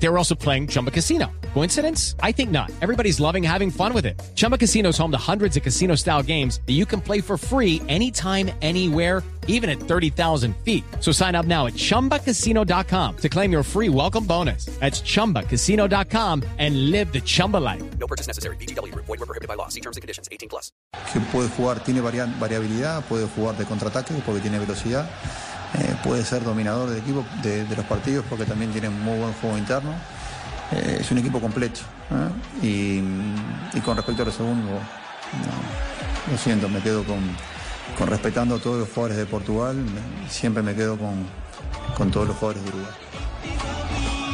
They were also playing Chumba Casino. Coincidence? I think not. Everybody's loving having fun with it. Chumba Casino is home to hundreds of casino style games that you can play for free anytime, anywhere, even at 30,000 feet. So sign up now at chumbacasino.com to claim your free welcome bonus. That's chumbacasino.com and live the Chumba life. No purchase necessary. BGW. Void were prohibited by law. See terms and conditions. 18 plus. que puede jugar, tiene varia- variabilidad, puede jugar de contraataque porque tiene velocidad, eh, puede ser dominador del equipo, de, los partidos porque también tiene muy buen juego interno. Eh, es un equipo completo. ¿eh? Y, con respecto a lo segundo, lo siento, me quedo con, respetando a todos los jugadores de Portugal, siempre me quedo con todos los jugadores de Uruguay.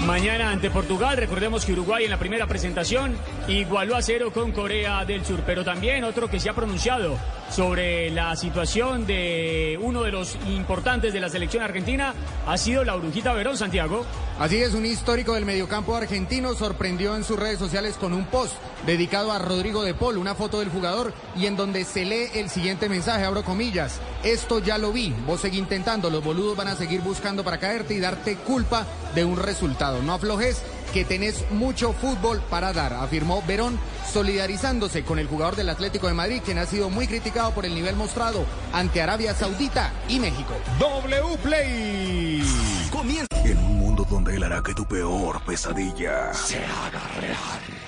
Mañana ante Portugal, recordemos que Uruguay en la primera presentación igualó a cero con Corea del Sur, pero también otro que se ha pronunciado sobre la situación de uno de los importantes de la selección argentina ha sido la Brujita Verón Santiago. Así es, un histórico del mediocampo argentino sorprendió en sus redes sociales con un post dedicado a Rodrigo de Paul, una foto del jugador y en donde se lee el siguiente mensaje, abro comillas, esto ya lo vi, vos seguí intentando, los boludos van a seguir buscando para caerte y darte culpa de un resultado. No aflojes, que tenés mucho fútbol para dar, afirmó Verón, solidarizándose con el jugador del Atlético de Madrid, quien ha sido muy criticado por el nivel mostrado ante Arabia Saudita y México. W Play. Comienza en un mundo donde él hará que tu peor pesadilla se haga real.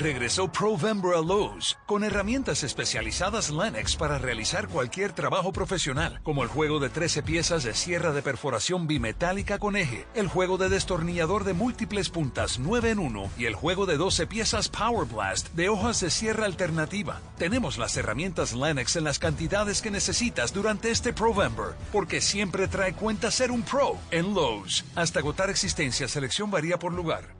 Regresó Provember a Lowe's con herramientas especializadas Lennox para realizar cualquier trabajo profesional, como el juego de 13 piezas de sierra de perforación bimetálica con eje, el juego de destornillador de múltiples puntas 9 en 1 y el juego de 12 piezas Power Blast de hojas de sierra alternativa. Tenemos las herramientas Lennox en las cantidades que necesitas durante este Provember, porque siempre trae cuenta ser un pro en Lowe's. Hasta agotar existencia, selección varía por lugar.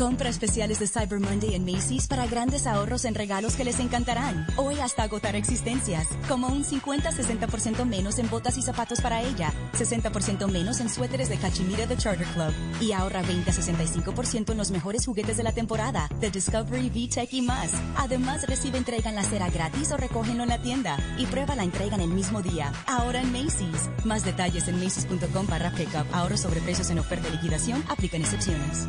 Compra especiales de Cyber Monday en Macy's para grandes ahorros en regalos que les encantarán. Hoy hasta agotar existencias. Como un 50-60% menos en botas y zapatos para ella. 60% menos en suéteres de cachemira de Charter Club. Y ahorra 20-65% en los mejores juguetes de la temporada. De Discovery, VTech y más. Además recibe entrega en la cera gratis o recógenlo en la tienda. Y prueba la entrega en el mismo día. Ahora en Macy's. Más detalles en macy's.com barra pickup. Ahorros sobre precios en oferta y liquidación. Aplican excepciones.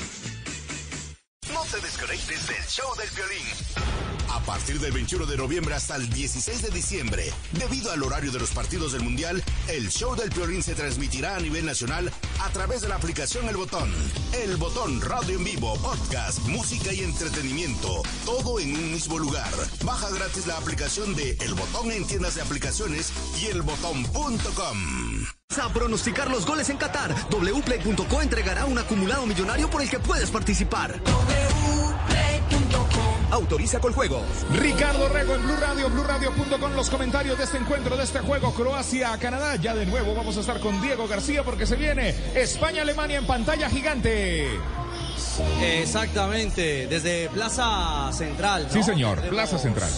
No te desconectes del show del violín. A partir del 21 de noviembre hasta el 16 de diciembre, debido al horario de los partidos del Mundial, el show del Piolín se transmitirá a nivel nacional a través de la aplicación El Botón. El Botón Radio en vivo, podcast, música y entretenimiento, todo en un mismo lugar. Baja gratis la aplicación de El Botón en tiendas de aplicaciones y elbotón.com. A pronosticar los goles en Qatar, wplay.co entregará un acumulado millonario por el que puedes participar. Autoriza con juego. Ricardo Rego en Blue Radio, BlueRadio.com, los comentarios de este encuentro, de este juego Croacia-Canadá. Ya de nuevo vamos a estar con Diego García porque se viene España-Alemania en pantalla gigante. Exactamente, desde Plaza Central. Sí, señor, Plaza Central.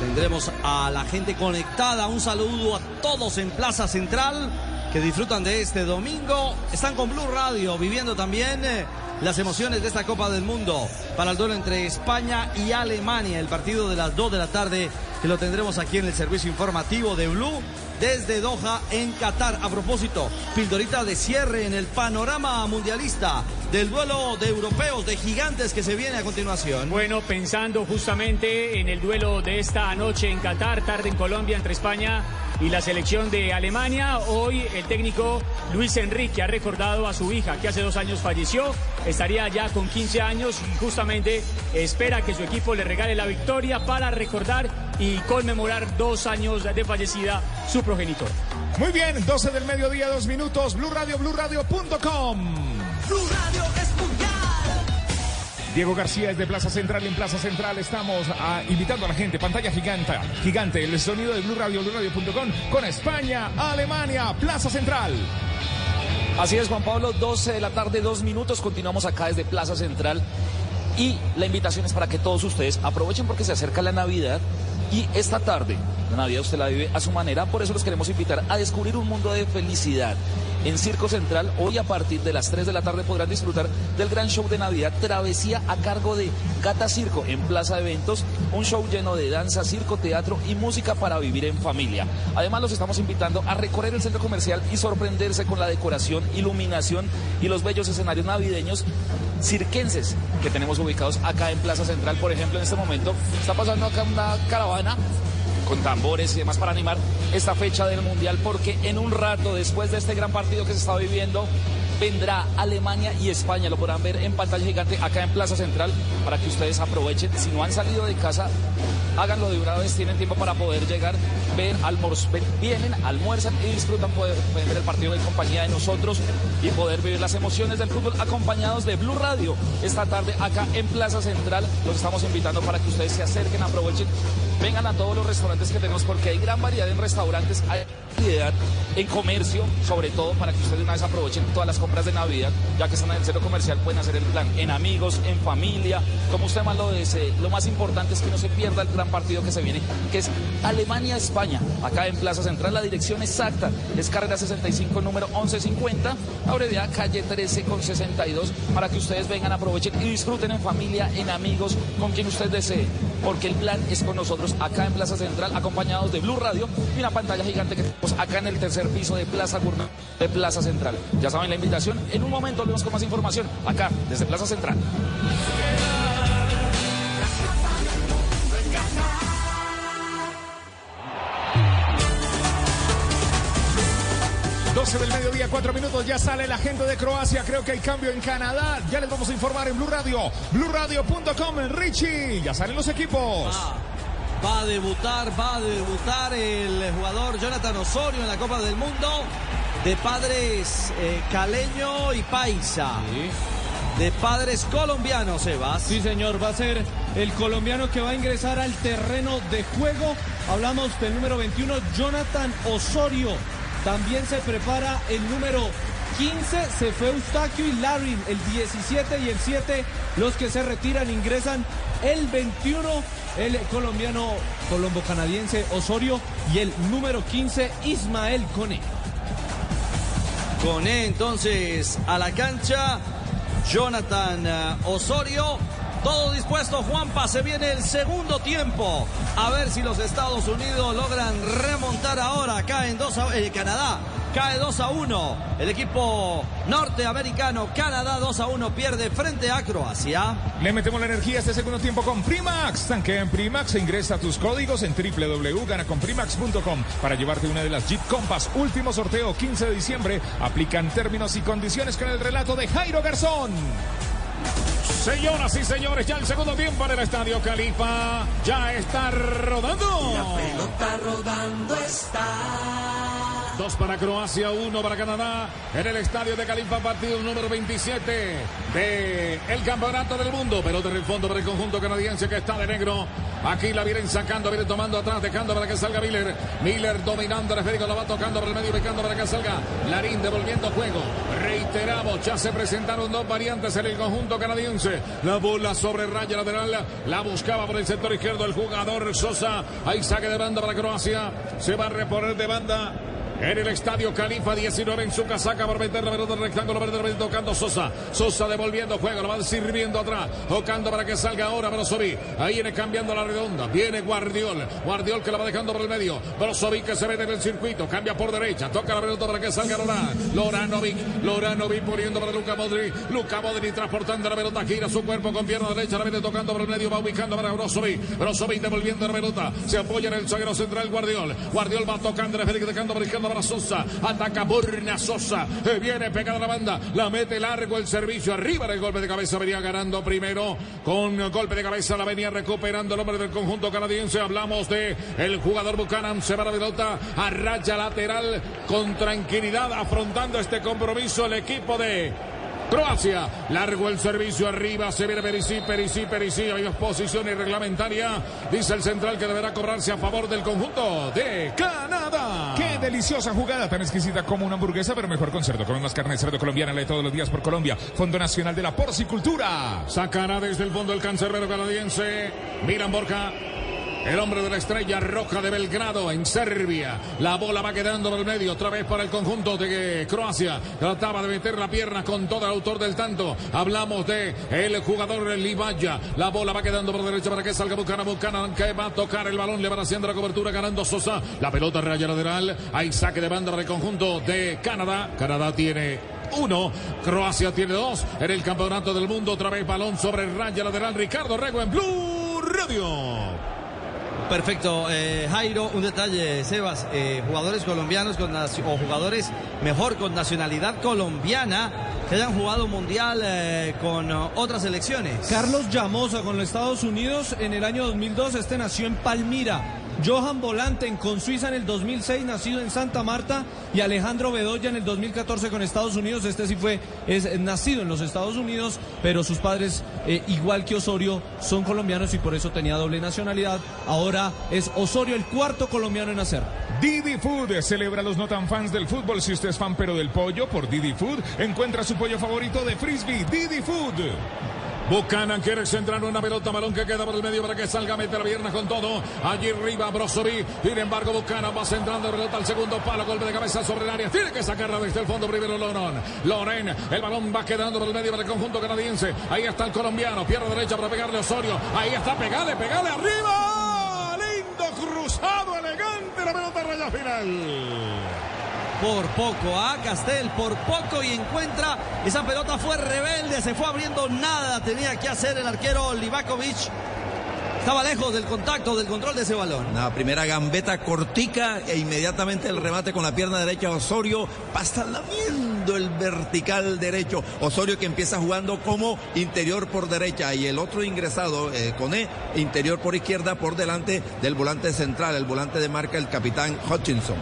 Tendremos a la gente conectada. Un saludo a todos en Plaza Central que disfrutan de este domingo. Están con Blue Radio viviendo también eh, las emociones de esta Copa del Mundo para el duelo entre España y Alemania. El partido de las 2 de la tarde que lo tendremos aquí en el servicio informativo de Blue desde Doha en Qatar. A propósito, pildorita de cierre en el panorama mundialista del duelo de europeos, de gigantes que se viene a continuación. Bueno, pensando justamente en el duelo de esta noche en Qatar, tarde en Colombia entre España y la selección de Alemania. Hoy el técnico Luis Enrique ha recordado a su hija que hace dos años falleció, estaría ya con 15 años y justamente espera que su equipo le regale la victoria para recordar y conmemorar dos años de fallecida su progenitor. Muy bien, 12 del mediodía, dos minutos, Blue Radio, BlueRadio.com. Blue Radio es mundial. Diego García es de Plaza Central. En Plaza Central estamos ah, invitando a la gente. Pantalla gigante, gigante. El sonido de Blue Radio, BlueRadio.com con España, Alemania, Plaza Central. Así es, Juan Pablo, 12 de la tarde, dos minutos. Continuamos acá desde Plaza Central. Y la invitación es para que todos ustedes aprovechen porque se acerca la Navidad y esta tarde, la Navidad usted la vive a su manera, por eso los queremos invitar a descubrir un mundo de felicidad. En Circo Central, hoy a partir de las 3 de la tarde podrán disfrutar del gran show de Navidad Travesía a cargo de Gata Circo en Plaza Eventos, un show lleno de danza, circo, teatro y música para vivir en familia. Además los estamos invitando a recorrer el centro comercial y sorprenderse con la decoración, iluminación y los bellos escenarios navideños cirquenses que tenemos ubicados acá en Plaza Central. Por ejemplo, en este momento está pasando acá una caravana con tambores y demás para animar esta fecha del Mundial, porque en un rato, después de este gran partido que se está viviendo, vendrá Alemania y España. Lo podrán ver en pantalla gigante acá en Plaza Central para que ustedes aprovechen. Si no han salido de casa, háganlo de una vez, tienen tiempo para poder llegar, ver, almorzar, vienen, almuerzan y disfrutan, poder, pueden ver el partido en compañía de nosotros y poder vivir las emociones del fútbol acompañados de Blue Radio. Esta tarde acá en Plaza Central los estamos invitando para que ustedes se acerquen, aprovechen, vengan a todos los restaurantes que tenemos porque hay gran variedad en restaurantes, hay en comercio, sobre todo para que ustedes de una vez aprovechen todas las compras de Navidad, ya que están en el centro comercial, pueden hacer el plan en amigos, en familia, como usted más lo desee. Lo más importante es que no se pierda el gran partido que se viene, que es Alemania-España, acá en Plaza Central. La dirección exacta es carrera 65, número 1150, abreviada calle 13 con 62, para que ustedes vengan, aprovechen y disfruten en familia, en amigos, con quien usted desee, porque el plan es con nosotros acá en Plaza Central, acompañados de Blue Radio y una pantalla gigante que acá en el tercer piso de Plaza Gourmet de Plaza Central. Ya saben la invitación, en un momento volvemos con más información acá desde Plaza Central. 12 del mediodía, 4 minutos, ya sale la gente de Croacia, creo que hay cambio en Canadá, ya les vamos a informar en Blue Radio, BlueRadio.com, Richie, ya salen los equipos. Va a debutar, va a debutar el jugador Jonathan Osorio en la Copa del Mundo de padres eh, caleño y paisa. De padres colombianos, Sebas. Sí, señor, va a ser el colombiano que va a ingresar al terreno de juego. Hablamos del número 21, Jonathan Osorio. También se prepara el número 15, se fue Eustaquio y Larry, el 17 y el 7, los que se retiran, ingresan el 21, el colombiano colombo-canadiense Osorio y el número 15, Ismael Cone. Cone entonces a la cancha, Jonathan eh, Osorio. Todo dispuesto, Juanpa, se viene el segundo tiempo. A ver si los Estados Unidos logran remontar ahora acá en dos, eh, Canadá. Cae 2 a 1. El equipo norteamericano, Canadá 2 a 1, pierde frente a Croacia. Le metemos la energía a este segundo tiempo con Primax. Tanque en Primax e ingresa tus códigos en www.ganaconprimax.com para llevarte una de las Jeep Compass. Último sorteo 15 de diciembre. Aplican términos y condiciones con el relato de Jairo Garzón. Señoras y señores, ya el segundo tiempo en el Estadio Califa ya está rodando. La pelota rodando está. Dos para Croacia, uno para Canadá en el estadio de Califa, partido número 27 de el Campeonato del Mundo. Pelota en el fondo para el conjunto canadiense que está de negro. Aquí la vienen sacando, viene tomando atrás, dejando para que salga Miller. Miller dominando el esférico, la va tocando por el medio, ubicando para que salga Larín, devolviendo juego. Reiteramos, ya se presentaron dos variantes en el conjunto canadiense. La bola sobre raya lateral, la buscaba por el sector izquierdo el jugador Sosa. Ahí saque de banda para Croacia. Se va a reponer de banda en el estadio Califa 19 en su casaca por meter la pelota del rectángulo verde tocando Sosa. Sosa devolviendo juego, lo van sirviendo atrás, tocando para que salga ahora Brozovic. Ahí viene cambiando la redonda, viene Guardiol. Guardiol que la va dejando por el medio. Brozovic que se mete en el circuito, cambia por derecha, toca la pelota para que salga Lorán. Loranovic, Loranovic poniendo para Luca Modric. Luca Modric transportando la pelota, gira su cuerpo con pierna derecha, la viene tocando por el medio, va ubicando para Brozovic. Brozovic devolviendo la pelota, se apoya en el zaguero central Guardiol. Guardiol va tocando, dejando por para Sosa. Ataca Burna Sosa. Eh, Viene pegada la banda. La mete largo el servicio. Arriba del golpe de cabeza. Venía ganando primero. Con golpe de cabeza la venía recuperando el hombre del conjunto canadiense. Hablamos de el jugador Buchanan. Se va la pelota a raya lateral. Con tranquilidad afrontando este compromiso el equipo de Croacia, largo el servicio arriba, se viene Perisic, Perisic, Perisic, hay posición reglamentaria, dice el central que deberá cobrarse a favor del conjunto de Canadá. Qué deliciosa jugada, tan exquisita como una hamburguesa, pero mejor con cerdo, con más carne de cerdo colombiana, la de todos los días por Colombia, Fondo Nacional de la Porcicultura. Sacará desde el fondo el cancerbero canadiense, Miran Borja. El hombre de la estrella roja de Belgrado en Serbia. La bola va quedando por el medio. Otra vez para el conjunto de Croacia. Trataba de meter la pierna con todo el autor del tanto. Hablamos de el jugador Livaya. La bola va quedando por derecha para que salga Bucana. Bucana que va a tocar el balón. Le van haciendo la cobertura ganando Sosa. La pelota raya lateral. Hay saque de banda del conjunto de Canadá. Canadá tiene uno. Croacia tiene dos. En el campeonato del mundo, otra vez balón sobre raya lateral. Ricardo Rego en Blue Radio. Perfecto, eh, Jairo, un detalle, Sebas, eh, jugadores colombianos con o jugadores mejor con nacionalidad colombiana que hayan jugado mundial eh, con otras selecciones. Carlos Llamosa con los Estados Unidos en el año 2002, este nació en Palmira. Johan Volanten con Suiza en el 2006, nacido en Santa Marta, y Alejandro Bedoya en el 2014 con Estados Unidos. Este sí fue es nacido en los Estados Unidos, pero sus padres, eh, igual que Osorio, son colombianos y por eso tenía doble nacionalidad. Ahora es Osorio el cuarto colombiano en nacer. Didi Food celebra a los no tan fans del fútbol. Si usted es fan pero del pollo, por Didi Food encuentra su pollo favorito de frisbee, Didi Food. Buchanan quiere centrar una pelota, balón que queda por el medio para que salga, mete la pierna con todo. Allí arriba Brozovic. Sin embargo, Buchanan va centrando pelota al segundo palo, golpe de cabeza sobre el área. Tiene que sacarla desde el fondo primero Loren. Loren, el balón va quedando por el medio para el conjunto canadiense. Ahí está el colombiano, pierna derecha para pegarle a Osorio. Ahí está, pegale, pegale arriba. Cruzado, elegante la pelota raya final por poco a Castel, por poco y encuentra esa pelota fue rebelde, se fue abriendo nada, tenía que hacer el arquero Livakovic. Estaba lejos del contacto, del control de ese balón. La primera gambeta cortica e inmediatamente el remate con la pierna derecha Osorio, lamiendo el vertical derecho. Osorio que empieza jugando como interior por derecha y el otro ingresado, eh, Cone, interior por izquierda por delante del volante central, el volante de marca, el capitán Hutchinson.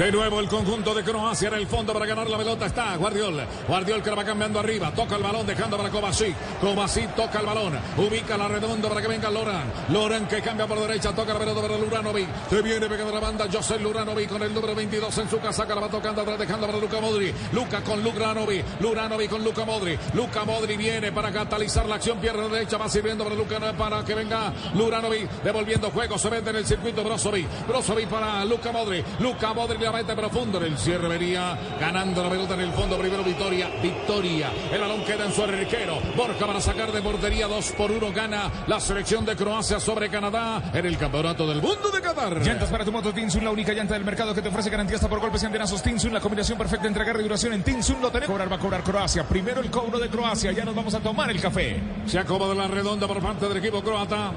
De nuevo el conjunto de Croacia en el fondo para ganar la pelota está Guardiol. Guardiol que la va cambiando arriba. Toca el balón dejando para Kovacic. Kovacic toca el balón. Ubica la redonda para que venga Loran. Loran que cambia por derecha. Toca la pelota para Luranovic. Se viene pegando la banda José Luranovic con el número 22 en su casaca. La va tocando atrás dejando para Luca Modri. Luca con Luranovic. Luranovic con Luca Modri. Luca Modri viene para catalizar la acción. Pierna derecha. Va sirviendo para Luca para que venga Luranovic. Devolviendo juego. Se vende en el circuito Brozovic. Brozovic para Luca Modri. Luca Modri Borja mete profundo en el cierre. Venía ganando la pelota en el fondo. Primero Victoria. Victoria. El balón queda en su arquero. Borja para sacar de portería. 2 por 1 gana la selección de Croacia sobre Canadá en el campeonato del mundo de Qatar. Llantas para tu moto Tinsun, la única llanta del mercado que te ofrece garantía hasta por golpes y antenazos Tinsun, la combinación perfecta entre agarre y duración en Tinsun lo tenemos. Cobrar va a cobrar Croacia. Primero el cobro de Croacia. Ya nos vamos a tomar el café. Se acomoda la redonda por parte del equipo croata.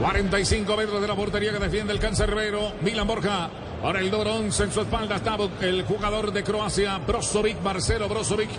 45 metros de la portería que defiende el cancerbero. Milan Borja. Ahora el Dorón en su espalda está el jugador de Croacia, Brozovic, Marcelo Brozovic,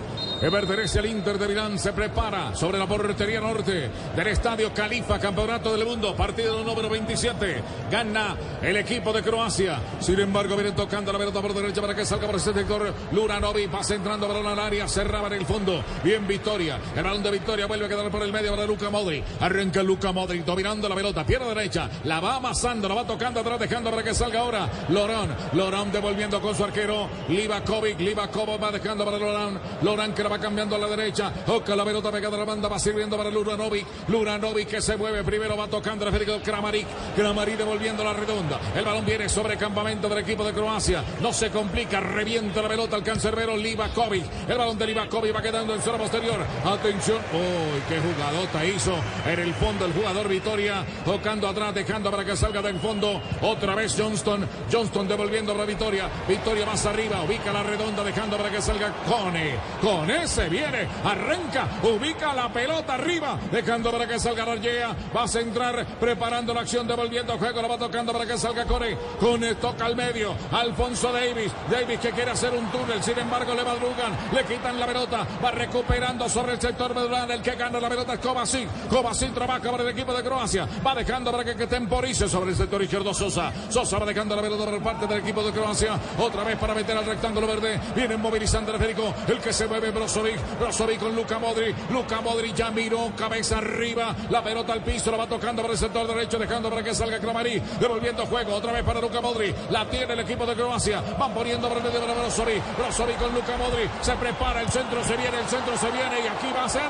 pertenece al Inter de Milán, se prepara sobre la portería norte del estadio Califa, Campeonato del Mundo, partido número 27. Gana el equipo de Croacia. Sin embargo, viene tocando la pelota por derecha para que salga por ese sector. Luranovic pasa entrando balón al área, cerraba en el fondo. Bien Victoria. El balón de Victoria vuelve a quedar por el medio para Luca Modri. Arranca Luca Modri dominando la pelota, pierna derecha, la va amasando, la va tocando atrás, dejando para que salga ahora Lorán. Lorán devolviendo con su arquero. Livakovic. Livakovic va dejando para Lorán. Lorán que la va cambiando a la derecha. Oca la pelota pegada a la banda. Va sirviendo para Luranovic. Luranovic que se mueve. Primero va tocando el Federico Kramaric. Kramaric devolviendo la redonda. El balón viene sobre campamento del equipo de Croacia. No se complica. Revienta la pelota al cancerbero Livakovic. El balón de Livakovic va quedando en zona posterior. Atención. Uy, qué jugadota hizo en el fondo el jugador Vitoria. Tocando atrás, dejando para que salga del fondo. Otra vez Johnston. Johnston devolviendo para Victoria. Victoria más arriba, ubica la redonda, dejando para que salga Cone. Cone se viene, arranca, ubica la pelota arriba, dejando para que salga Argea. Va a centrar, preparando la acción, devolviendo juego, la va tocando para que salga Cone. Cone toca al medio, Alfonso Davis. Davis que quiere hacer un túnel, sin embargo le madrugan, le quitan la pelota, va recuperando sobre el sector medular. El que gana la pelota es Kovacic. Kovacic trabaja para el equipo de Croacia, va dejando para que, que temporice sobre el sector izquierdo Sosa. Sosa va dejando la pelota por parte del equipo de Croacia. Otra vez para meter al rectángulo verde. Viene movilizando el Federico. El que se mueve Brozovic. Brozovic con Luca Modri. Luca Modri ya miró. Cabeza arriba. La pelota al piso. La va tocando para el sector derecho. Dejando para que salga Cramarí. Devolviendo juego. Otra vez para Luca Modri. La tiene el equipo de Croacia. Van poniendo por el medio de Brozovic. Brozovic con Luca Modri. Se prepara. El centro se viene. El centro se viene. Y aquí va a ser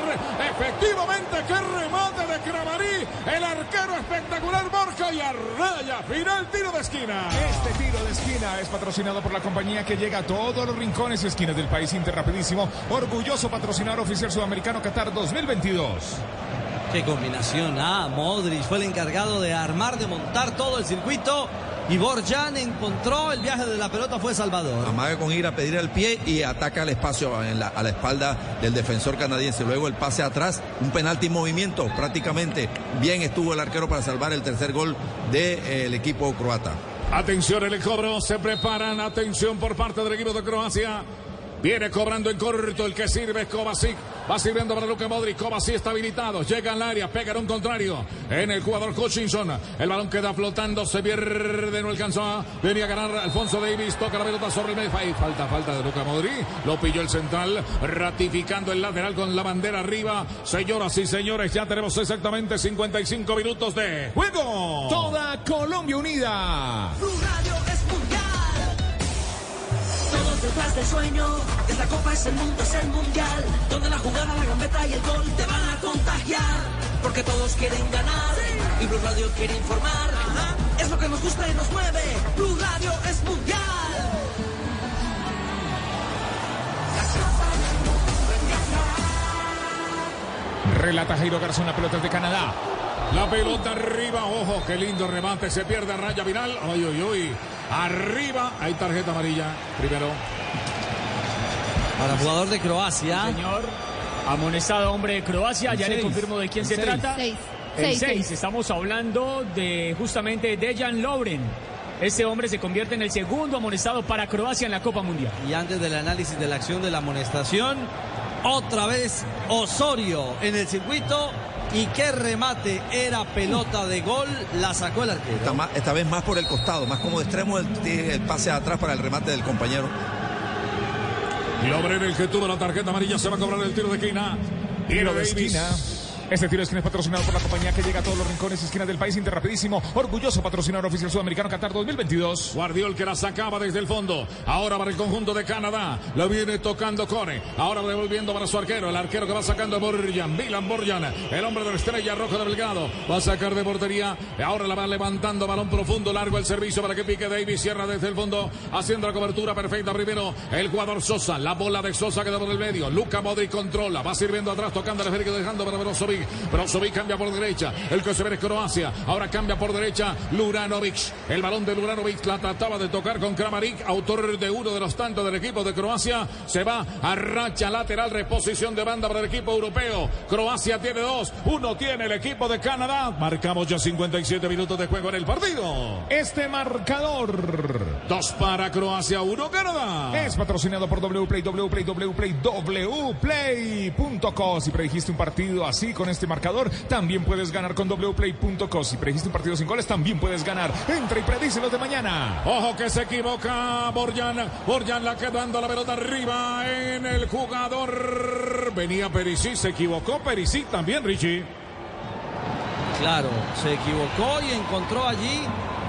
efectivamente que remate de Cramarí. El arquero espectacular Borja y a raya. Final tiro de esquina. Este tiro de esquina es patrocinado por la compañía que llega a todos los rincones y esquinas del país Interrapidísimo. Orgulloso patrocinador oficial sudamericano Qatar 2022. Qué combinación. Ah, Modric fue el encargado de armar, de montar todo el circuito. Y Borjan encontró el viaje de la pelota, fue Salvador. Amaga con ir a pedir el pie y ataca el espacio en la, a la espalda del defensor canadiense. Luego el pase atrás, un penalti en movimiento prácticamente. Bien estuvo el arquero para salvar el tercer gol del equipo croata. Atención en el cobro, se preparan, atención por parte del equipo de Croacia. Viene cobrando en corto el que sirve es Kovacic. Va sirviendo para Luka Modric. Kovacic está habilitado. Llega al área. Pega en un contrario. En el jugador Hutchinson. El balón queda flotando. Se pierde. No alcanzó. Venía a ganar Alfonso Davis. Toca la pelota sobre el medio. Falta, falta de Luka Modric. Lo pilló el central. Ratificando el lateral con la bandera arriba. Señoras y señores, ya tenemos exactamente 55 minutos de juego. Toda Colombia unida. Todos detrás del sueño, esta copa es el mundo, es el mundial. Donde la jugada, la gambeta y el gol te van a contagiar. Porque todos quieren ganar y Blue Radio quiere informar. Es lo que nos gusta y nos mueve. Blue Radio es mundial. Relata Jairo Garzón, pelota de Canadá. La pelota arriba, ojo, qué lindo remate, se pierde a raya final. Ay, ay, ay. Arriba, hay tarjeta amarilla primero. Para jugador de Croacia. Señor, amonestado hombre de Croacia, ya le seis. confirmo de quién El se seis. trata. Seis. El Seis, 6, seis. estamos hablando de justamente Dejan Lovren. Este hombre se convierte en el segundo amonestado para Croacia en la Copa Mundial. Y antes del análisis de la acción de la amonestación, otra vez Osorio en el circuito. Y qué remate era pelota de gol, la sacó el arquero. Esta, vez más por el costado, más como de extremo el, el pase atrás para el remate del compañero. Lovren, el que tuvo la tarjeta amarilla, se va a cobrar el tiro de esquina. Tiro de esquina. Este tiro de esquina es patrocinado por la compañía que llega a todos los rincones y esquinas del país Interrapidísimo. Orgulloso patrocinador oficial sudamericano Qatar 2022. Guardiol que la sacaba desde el fondo. Ahora para el conjunto de Canadá. Lo viene tocando Cone. Ahora devolviendo para su arquero. El arquero que va sacando Borjan. Milan Borjan. El hombre de la estrella roja de Belgrado. Va a sacar de portería. Ahora la va levantando. Balón profundo. Largo el servicio para que pique Davis. Cierra desde el fondo. Haciendo la cobertura perfecta. Primero el jugador Sosa. La bola de Sosa queda por el medio. Luca Modric controla. Va sirviendo atrás. Tocando el esférico. Dejando para Brozovic. Brozovic cambia por derecha. El que se ve es Croacia. Ahora cambia por derecha. Luranovic. El balón de Luranovic la trataba de tocar con Kramaric. Autor de uno de los tantos del equipo de Croacia. Se va a racha lateral. Reposición de banda para el equipo europeo. Croacia tiene dos. Uno tiene el equipo de Canadá. Marcamos ya 57 minutos de juego en el partido. Este marcador. Dos para Croacia, uno Canadá. Es patrocinado por Wplay, Wplay, Wplay, Wplay.co. Si predijiste un partido así con este marcador, también puedes ganar con Wplay.co. Si predijiste un partido sin goles, también puedes ganar. Entra y predícelos de mañana. Ojo que se equivoca Borjan. Borjan la quedando la pelota arriba en el jugador. Venía Perisic, se equivocó Perisic también, Richie. Claro, se equivocó y encontró allí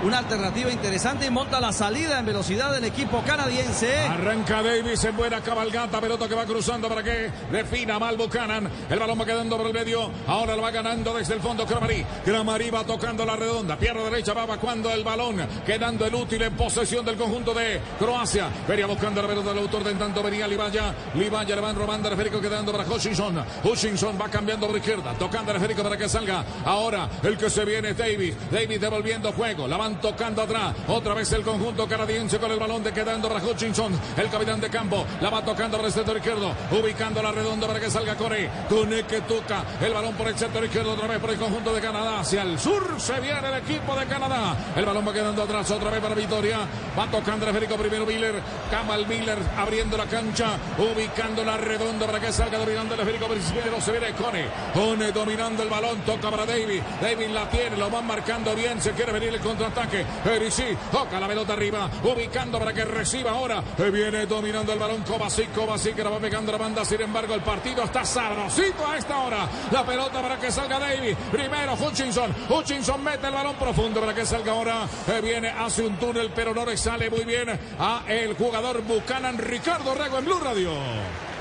una alternativa interesante y monta la salida en velocidad del equipo canadiense. Arranca Davis en buena cabalgata, pelota que va cruzando para que defina mal Buchanan. El balón va quedando por el medio, ahora lo va ganando desde el fondo Cramari. Cramari va tocando la redonda, pierna derecha va evacuando el balón, quedando el útil en posesión del conjunto de Croacia. Venía buscando la pelota del autor, de en tanto venía Libaya. Libaya le van robando el esférico quedando para Hutchinson. Hutchinson va cambiando por izquierda, tocando el esférico para que salga. Ahora el que se viene es Davis. Davis devolviendo juego, la tocando atrás. Otra vez el conjunto canadiense con el balón de quedando para Hutchinson, el capitán de campo. La va tocando para el sector izquierdo, ubicando la redonda para que salga Core. Cone que toca el balón por el sector izquierdo, otra vez por el conjunto de Canadá. Hacia el sur se viene el equipo de Canadá. El balón va quedando atrás, otra vez para Vitoria. Va tocando el esférico primero Miller. Kamal Miller abriendo la cancha, ubicando la redonda para que salga dominando el esférico primero. Se viene Cone. Cone dominando el balón, toca para David. David la tiene, lo van marcando bien. Se quiere venir el contraataque. Erisi toca la pelota arriba, ubicando para que reciba ahora. Viene dominando el balón Kovacic, Kovacic que la va pegando la banda. Sin embargo, el partido está sabrosito a esta hora. La pelota para que salga David. Primero Hutchinson. Hutchinson mete el balón profundo para que salga ahora. Viene, hace un túnel, pero no le sale muy bien a el jugador Buchanan Ricardo Rego en Blue Radio.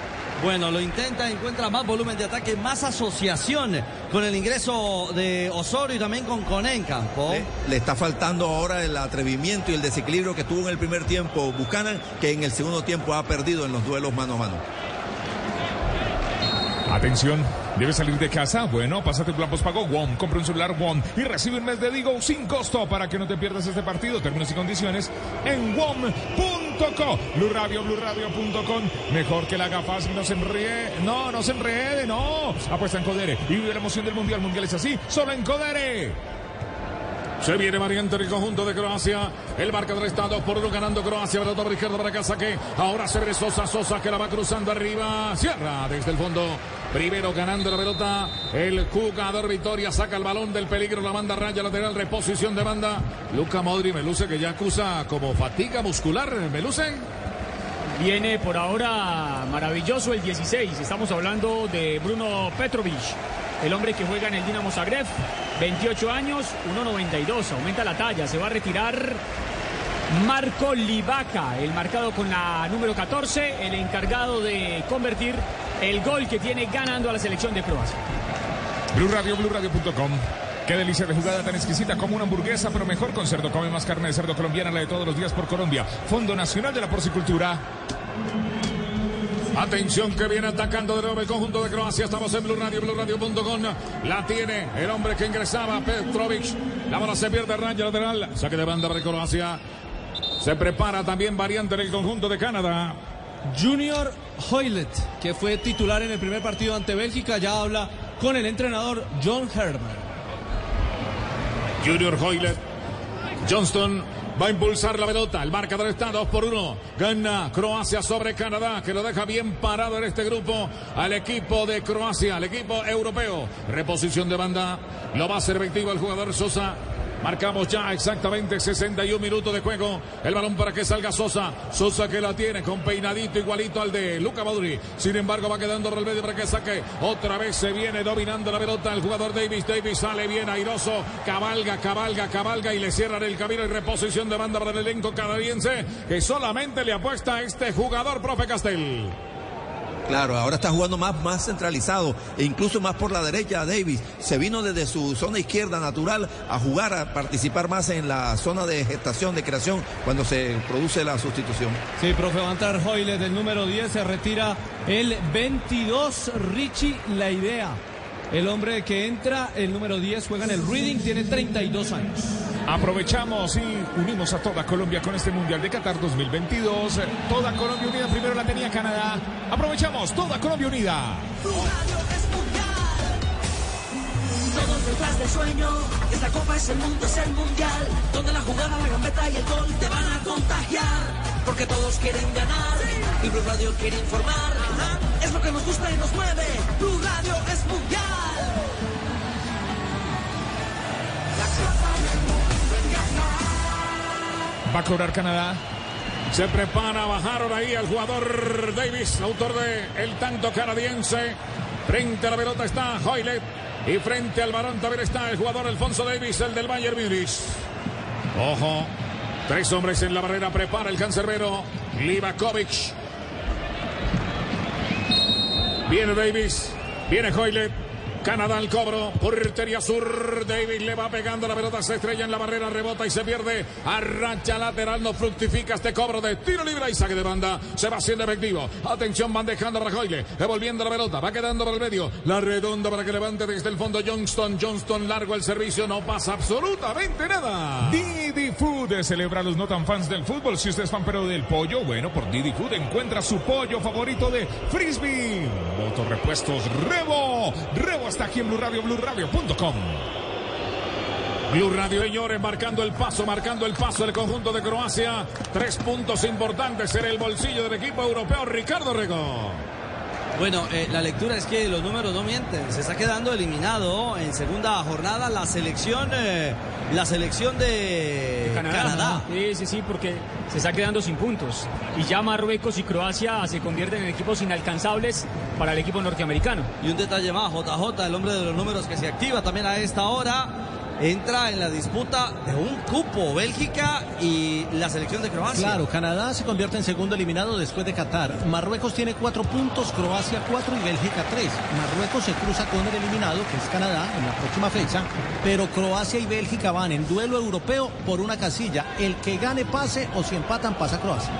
Bueno, lo intenta, encuentra más volumen de ataque, más asociación con el ingreso de Osorio y también con Coné en campo. Le, le, está faltando ahora el atrevimiento y el desequilibrio que tuvo en el primer tiempo Buchanan, que en el segundo tiempo ha perdido en los duelos mano a mano. Atención, ¿debes salir de casa? Bueno, pásate un plan pago WOM, compra un celular WOM y recibe un mes de Digo sin costo para que no te pierdas este partido. Términos y condiciones en WOM.co. Blue Radio, BlueRadio.com. Mejor que la haga fácil, no se enrede. No, no se enrede, no. Apuesta en Codere y vive la emoción del Mundial. Mundial es así, solo en Codere. Se viene variante el conjunto de Croacia. El marcador está 2 por 1 ganando Croacia. Pelota por izquierda para que saque. Ahora se ve Sosa. Sosa que la va cruzando arriba. Cierra desde el fondo. Primero ganando la pelota. El jugador Victoria saca el balón del peligro. La banda raya lateral. Reposición de banda. Luca Modri me luce que ya acusa como fatiga muscular. Me luce. Viene por ahora maravilloso el 16. Estamos hablando de Bruno Petrovic, el hombre que juega en el Dinamo Zagreb. 28 años, 1.92. Aumenta la talla. Se va a retirar Marco Livaca, el marcado con la número 14, el encargado de convertir el gol que tiene ganando a la selección de Croacia. Blue Radio, BlueRadio.com. Qué delicia de jugada tan exquisita como una hamburguesa, pero mejor con cerdo. Come más carne de cerdo colombiana, la de todos los días por Colombia. Fondo Nacional de la Porcicultura. Atención que viene atacando de nuevo el conjunto de Croacia. Estamos en Blue Radio, BlueRadio.com. La tiene el hombre que ingresaba, Petrovic. La bola se pierde, raya lateral. Saque de banda para Croacia. Se prepara también variante en el conjunto de Canadá. Junior Hoylet, que fue titular en el primer partido ante Bélgica, ya habla con el entrenador John Herman. Junior Hoylet. Johnston va a impulsar la pelota. El marcador está 2 por 1. Gana Croacia sobre Canadá, que lo deja bien parado en este grupo al equipo de Croacia, al equipo europeo. Reposición de banda. Lo va a hacer efectivo el jugador Sosa. Marcamos ya exactamente 61 minutos de juego. El balón para que salga Sosa. Sosa que la tiene con peinadito igualito al de Luca Maduri. Sin embargo, va quedando el medio para que saque. Otra vez se viene dominando la pelota el jugador Davis. Davis sale bien airoso. Cabalga, cabalga, cabalga y le cierran el camino y reposición de banda para el elenco canadiense que solamente le apuesta a este jugador, profe Castel. Claro, ahora está jugando más, más centralizado e incluso más por la derecha Davis. Se vino desde su zona izquierda natural a jugar, a participar más en la zona de gestación, de creación, cuando se produce la sustitución. Sí, profe, va a entrar Hoyle del número 10, se retira el 22, Richie La Idea. El hombre que entra, el número 10, juega en el Reading, tiene 32 años. Aprovechamos y unimos a toda Colombia con este Mundial de Qatar 2022. Toda Colombia unida, primero la tenía Canadá. Aprovechamos, toda Colombia unida. Todos detrás del sueño, esta copa es el mundo, es el mundial, donde la jugada, la gambeta y el gol te van a contagiar, porque todos quieren ganar y Blue Radio quiere informar, es lo que nos gusta y nos mueve, Blue Radio es mundial. Va a cobrar Canadá. Se prepara, bajaron ahí al jugador Davis, autor de el tanto canadiense. Frente a la pelota está Hoylet. Y frente al varón también está el jugador Alfonso Davis, el del Bayern Múnich. Ojo. Tres hombres en la barrera. Prepara el cancerbero. Livakovic. Viene Davis. Viene Hoylet. Canadá al cobro, portería sur, Davis le va pegando la pelota, se estrella en la barrera, rebota y se pierde, arrancha lateral, no fructifica este cobro de tiro libre y saque de banda, se va haciendo efectivo, atención, van dejando para Hoyle, devolviendo la pelota, va quedando por el medio, la redonda para que levante desde el fondo Johnston, Johnston largo el servicio, no pasa absolutamente nada. Didi Food celebra a los no tan fans del fútbol, si usted es fan pero del pollo, bueno, por Didi Food encuentra su pollo favorito de Frisbee, motorrepuestos Rebo, Rebo está aquí en Blue Radio, BlueRadio.com. Blue Radio, señores, marcando el paso, marcando el paso del conjunto de Croacia. Tres puntos importantes en el bolsillo del equipo europeo, Ricardo Rego. Bueno, eh, la lectura es que los números no mienten. Se está quedando eliminado en segunda jornada la selección, eh, la selección de Canadá. Canadá. Sí, sí, sí, porque se está quedando sin puntos. Y ya Marruecos y Croacia se convierten en equipos inalcanzables para el equipo norteamericano. Y un detalle más, JJ, el hombre de los números que se activa también a esta hora, entra en la disputa de un cupo, Bélgica y la selección de Croacia. Claro, Canadá se convierte en segundo eliminado después de Qatar. Marruecos tiene cuatro puntos, Croacia cuatro y Bélgica tres. Marruecos se cruza con el eliminado, que es Canadá, en la próxima fecha, pero Croacia y Bélgica van en duelo europeo por una casilla. El que gane pase o si empatan pasa Croacia.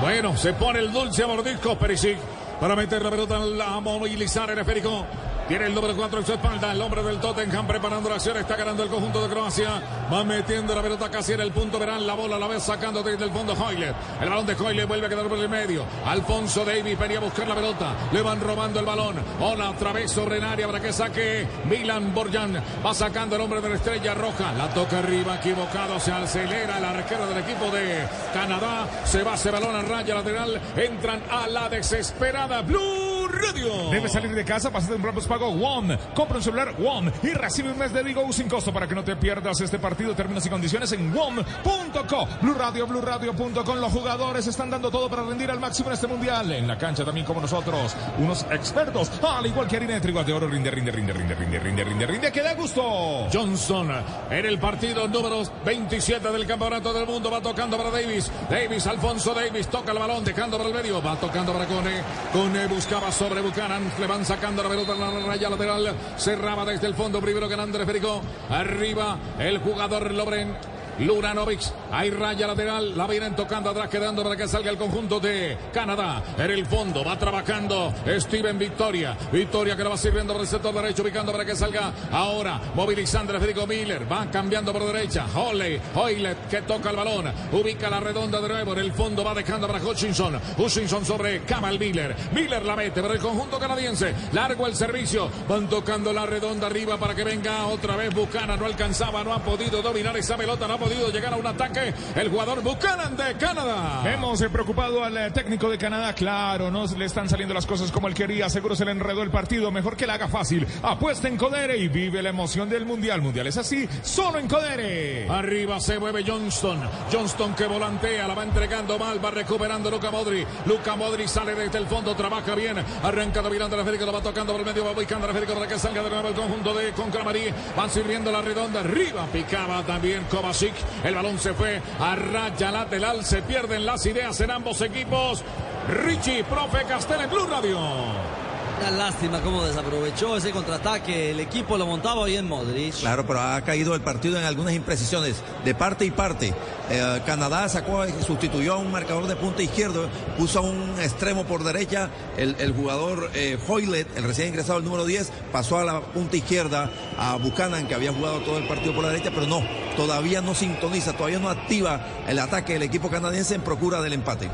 Bueno, se pone el dulce a mordisco Perisic para meter la pelota a movilizar el esférico. Tiene el número 4 en su espalda. El hombre del Tottenham preparando la acción. Está ganando el conjunto de Croacia. Va metiendo la pelota casi en el punto. Verán la bola a la vez sacando desde el fondo Hoyle. El balón de Hoyle vuelve a quedar por el medio. Alfonso Davis venía a buscar la pelota. Le van robando el balón. Ola otra vez sobre el área para que saque Milan Borjan. Va sacando el hombre de la estrella roja. La toca arriba, equivocado. Se acelera el arquero del equipo de Canadá. Se va ese balón a raya lateral. Entran a la desesperada Blue Radio. Debe salir de casa, pásate un plan pago WOM. Compra un celular WOM y recibe un mes de Digo sin costo para que no te pierdas este partido. Términos y condiciones en WOM.co. Blue Radio, BlueRadio.com. Los jugadores están dando todo para rendir al máximo en este mundial. En la cancha también como nosotros. Unos expertos, al igual que harina de trigo de oro. Rinde, rinde, rinde, rinde, rinde, rinde, rinde, rinde. Que da gusto. Johnson en el partido número 27 del campeonato del mundo. Va tocando para Davis. Davis, Alfonso Davis toca el balón, dejando para el medio. Va tocando para Cone. Cone buscaba sobre Buchanan. Le van sacando la pelota en la raya lateral. Cerraba desde el fondo. Primero que Andrés Federico. Arriba el jugador Lobren. Luranovic, hay raya lateral, la vienen tocando atrás, quedando para que salga el conjunto de Canadá. En el fondo va trabajando Steven Victoria. Victoria que la va sirviendo por el sector derecho, ubicando para que salga ahora. Movilizando Federico Miller, va cambiando por derecha. Holley, Hoylet que toca el balón, ubica la redonda de nuevo. En el fondo va dejando para Hutchinson. Hutchinson sobre Kamal Miller. Miller la mete para el conjunto canadiense. Largo el servicio, van tocando la redonda arriba para que venga otra vez Bucana. No alcanzaba, no ha podido dominar esa pelota, podido llegar a un ataque. el jugador Buchanan de Canadá. Vemos eh, preocupado al eh, técnico de Canadá. Claro, no le están saliendo las cosas como él quería. Seguro se le enredó el partido. Mejor que la haga fácil. Apuesta en Codere y vive la emoción del Mundial. Mundial es así, solo en Codere. Arriba se mueve Johnston. Johnston que volantea, la va entregando mal, va recuperando Luca Modri. Luca Modri sale desde el fondo, trabaja bien. Arranca dominando la Federico, lo va tocando por el medio, va buscando la Federico para que salga de nuevo el conjunto de Concramarí. Van sirviendo la redonda. Arriba picaba también Kovacic. El balón se fue a raya lateral. Se pierden las ideas en ambos equipos. Richie, profe Castel en Blue Radio. Una lástima cómo desaprovechó ese contraataque. El equipo lo montaba hoy en Modric. Claro, pero ha caído el partido en algunas imprecisiones de parte y parte. Eh, Canadá sacó, sustituyó a un marcador de punta izquierdo, puso a un extremo por derecha. El, el jugador eh, Hoylet, el recién ingresado, el número 10, pasó a la punta izquierda a Buchanan, que había jugado todo el partido por la derecha, pero no, todavía no sintoniza, todavía no activa el ataque del equipo canadiense en procura del empate.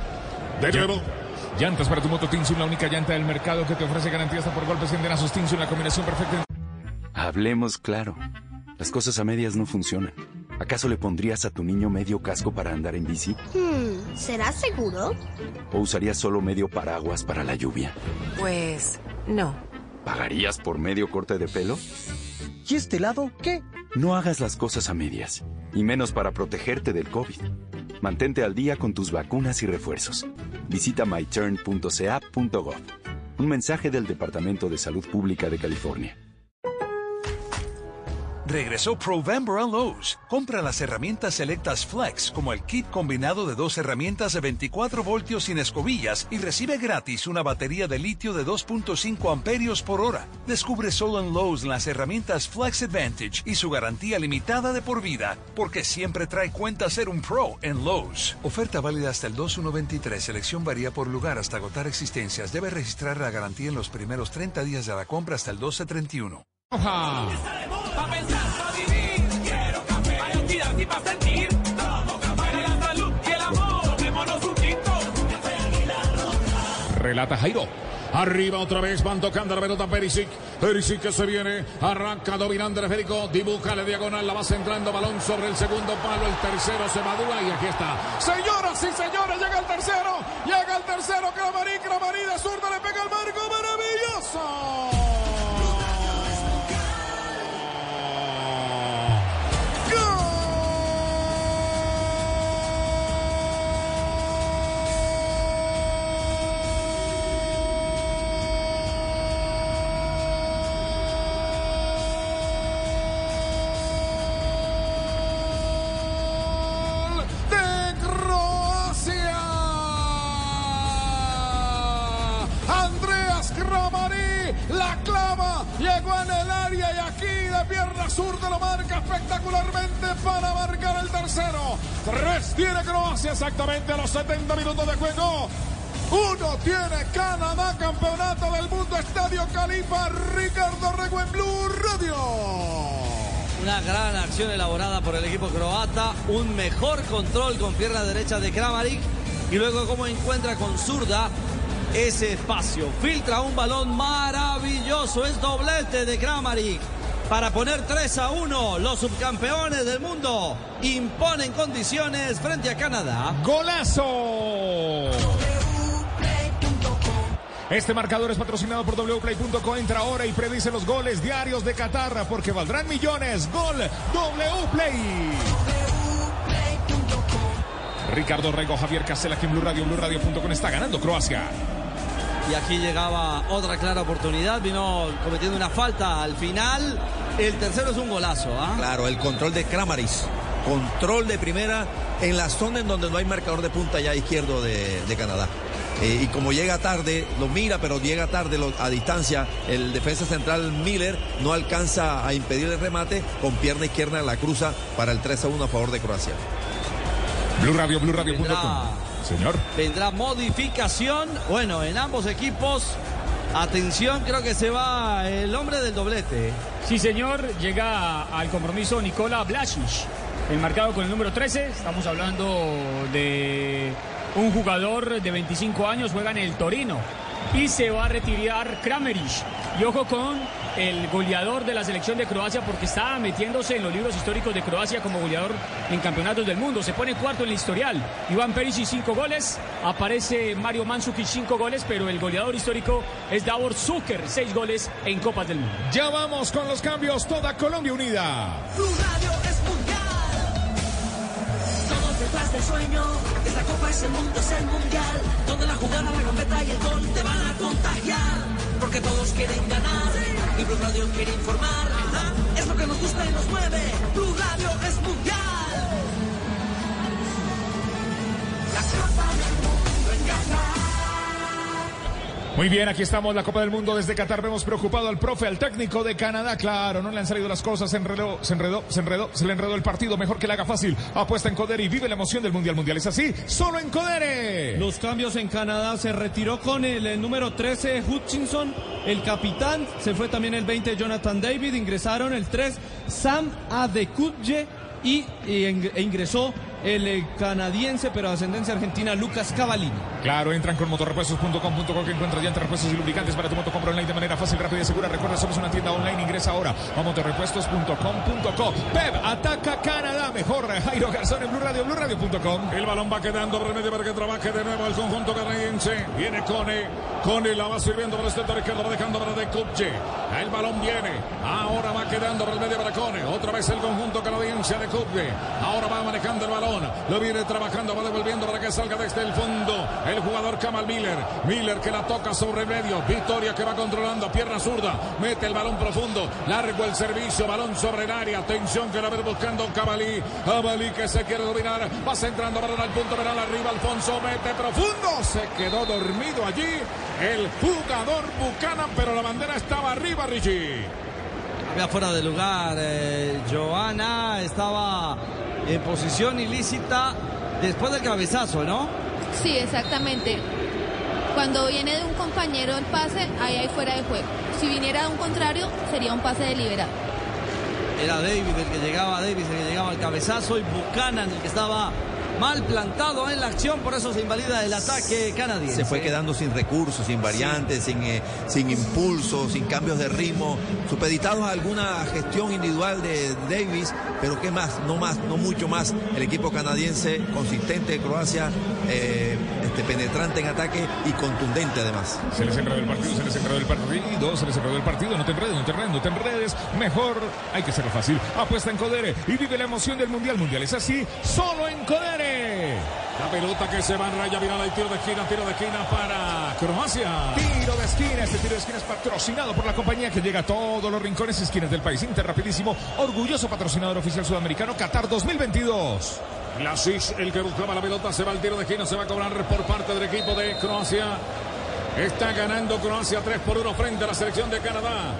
De nuevo. Llantas para tu moto Tinsun, la única llanta del mercado que te ofrece garantía hasta por golpes y endenazos Tinsun, la combinación perfecta. Hablemos claro. Las cosas a medias no funcionan. ¿Acaso le pondrías a tu niño medio casco para andar en bici? Hmm, ¿será seguro? ¿O usarías solo medio paraguas para la lluvia? Pues no. ¿Pagarías por medio corte de pelo? ¿Y este lado qué? No hagas las cosas a medias, y menos para protegerte del COVID. Mantente al día con tus vacunas y refuerzos. Visita myturn.ca.gov. Un mensaje del Departamento de Salud Pública de California. Regresó Provember a Lowe's. Compra las herramientas selectas Flex, como el kit combinado de dos herramientas de 24 voltios sin escobillas y recibe gratis una batería de litio de 2.5 amperios por hora. Descubre solo en Lowe's las herramientas Flex Advantage y su garantía limitada de por vida, porque siempre trae cuenta ser un pro en Lowe's. Oferta válida hasta el 2123. Selección varía por lugar hasta agotar existencias. Debe registrar la garantía en los primeros 30 días de la compra hasta el 1231. Pa' pensar, vivir, quiero café. Para actividad y pa' sentir. Café para la y el amor. Un. Relata Jairo. Arriba otra vez van tocando la pelota Perisic. Perisic que se viene. Arranca dominando el Federico. Dibuja la diagonal. La va centrando. Balón sobre el segundo palo. El tercero se madura. Y aquí está. Señoras y señores, llega el tercero. Llega el tercero. Cramarí, Cramarí de zurda. Le pega el marco. Maravilloso. Pierna zurda lo marca espectacularmente para marcar el tercero. Tres tiene Croacia exactamente a los 70 minutos de juego. Uno tiene Canadá, campeonato del mundo, Estadio Califa, Ricardo Rego en Blue Radio. Una gran acción elaborada por el equipo croata, un mejor control con pierna derecha de Kramaric y luego cómo encuentra con zurda ese espacio. Filtra un balón maravilloso, es doblete de Kramaric para poner 3 a 1. Los subcampeones del mundo imponen condiciones frente a Canadá. ¡Golazo! Este marcador es patrocinado por wplay.co. Entra ahora y predice los goles diarios de Qatar porque valdrán millones. Gol Wplay. Ricardo Rego, Javier Casela, aquí en Blue Radio, BlueRadio.com está ganando Croacia. Y aquí llegaba otra clara oportunidad, vino cometiendo una falta al final. El tercero es un golazo, ¿ah? Claro, el control de Kramaris. Control de primera en la zona en donde no hay marcador de punta ya izquierdo de, de Canadá. Eh, y como llega tarde, lo mira, pero llega tarde lo- a distancia. El defensa central Miller no alcanza a impedir el remate. Con pierna izquierda la cruza para el 3 a 1 a favor de Croacia. Blue Radio, BlueRadio.com. Vendrá. Señor. Vendrá modificación. Bueno, en ambos equipos. Atención, creo que se va el hombre del doblete. Sí, señor, llega al compromiso Nicola Blasic, el marcado con el número 13. Estamos hablando de un jugador de 25 años, juega en el Torino y se va a retirar Kramerich. Y ojo con el goleador de la selección de Croacia porque está metiéndose en los libros históricos de Croacia como goleador en campeonatos del mundo. Se pone cuarto en el historial. Iván Perisic cinco goles, aparece Mario Mandzukic cinco goles, pero el goleador histórico es Davor Zucker, seis goles en Copas del Mundo. Ya vamos con los cambios, toda Colombia unida. Detrás del sueño. Esta copa es el mundo, es el mundial. Donde la jugada, la gambeta y el gol te van a contagiar. Porque todos quieren ganar. Y Blue Radio quiere informar. Es lo que nos gusta y nos mueve. Blue Radio es mundial. La copa del mundo en casa. Muy bien, aquí estamos, la Copa del Mundo desde Qatar. Vemos preocupado al profe, al técnico de Canadá. Claro, no le han salido las cosas, se enredó, se enredó, se enredó, se le enredó el partido. Mejor que le haga fácil. Apuesta en Codere y vive la emoción del Mundial Mundial. Es así, solo en Codere. Los cambios en Canadá se retiró con el, número 13 Hutchinson, el capitán, se fue también el 20 Jonathan David, ingresaron el 3 Sam Adekutye y, e ingresó el eh, canadiense pero de ascendencia argentina Lucas Cavallini. Claro, entran con motorrepuestos.com.co que encuentras llantas, repuestos y lubricantes para tu moto. Compra online de manera fácil, rápida y segura. Recuerda, somos una tienda online. Ingresa ahora a motorrepuestos.com.co. Pep ataca Canadá. Mejor Jairo Garzón en Blue Radio, BlueRadio.com. El balón va quedando por el medio para que trabaje de nuevo el conjunto canadiense. Viene Cone. Cone la va sirviendo por el sector izquierdo, va dejando para de Kupche. El balón viene. Ahora va quedando por el medio para Cone. Otra vez el conjunto canadiense de Kupche. Ahora va manejando el balón. Lo viene trabajando, va devolviendo para que salga desde el fondo. El jugador Kamal Miller. Miller que la toca sobre el medio. Victoria que va controlando. Pierna zurda. Mete el balón profundo. Largo el servicio. Balón sobre el área. Atención que la ver buscando Cabalí. Cabalí que se quiere dominar. Va centrando balón al punto penal arriba. Alfonso mete profundo. Se quedó dormido allí. El jugador Buchanan, pero la bandera estaba arriba, Richie. Había fuera de lugar. eh, Joana estaba en posición ilícita después del cabezazo, ¿no? Sí, exactamente. Cuando viene de un compañero el pase, ahí hay fuera de juego. Si viniera de un contrario, sería un pase deliberado. Era David el que llegaba, Davis el que llegaba al cabezazo y Buchanan el que estaba mal plantado en la acción, por eso se invalida el ataque canadiense. Se fue quedando sin recursos, sin variantes, sin, eh, sin impulso, sin cambios de ritmo, supeditados a alguna gestión individual de Davis, pero qué más, no más, no mucho más. El equipo canadiense consistente de Croacia, eh, este, penetrante en ataque y contundente además. Se les enredó el partido, se les enredó el partido, se les enredó el partido. No te enredes, no te enredes, no te enredes. Mejor hay que hacerlo fácil. Apuesta en Codere y vive la emoción del Mundial Mundial. Es así, solo en Codere. La pelota que se va en raya final, hay tiro de esquina, tiro de esquina para Croacia. Tiro de esquina, este tiro de esquina es patrocinado por la compañía que llega a todos los rincones y esquinas del país. Inter rapidísimo, orgulloso patrocinador oficial sudamericano Qatar 2022. Lasic, el que buscaba la pelota, se va al tiro de esquina, se va a cobrar por parte del equipo de Croacia. Está ganando Croacia 3 por 1 frente a la selección de Canadá.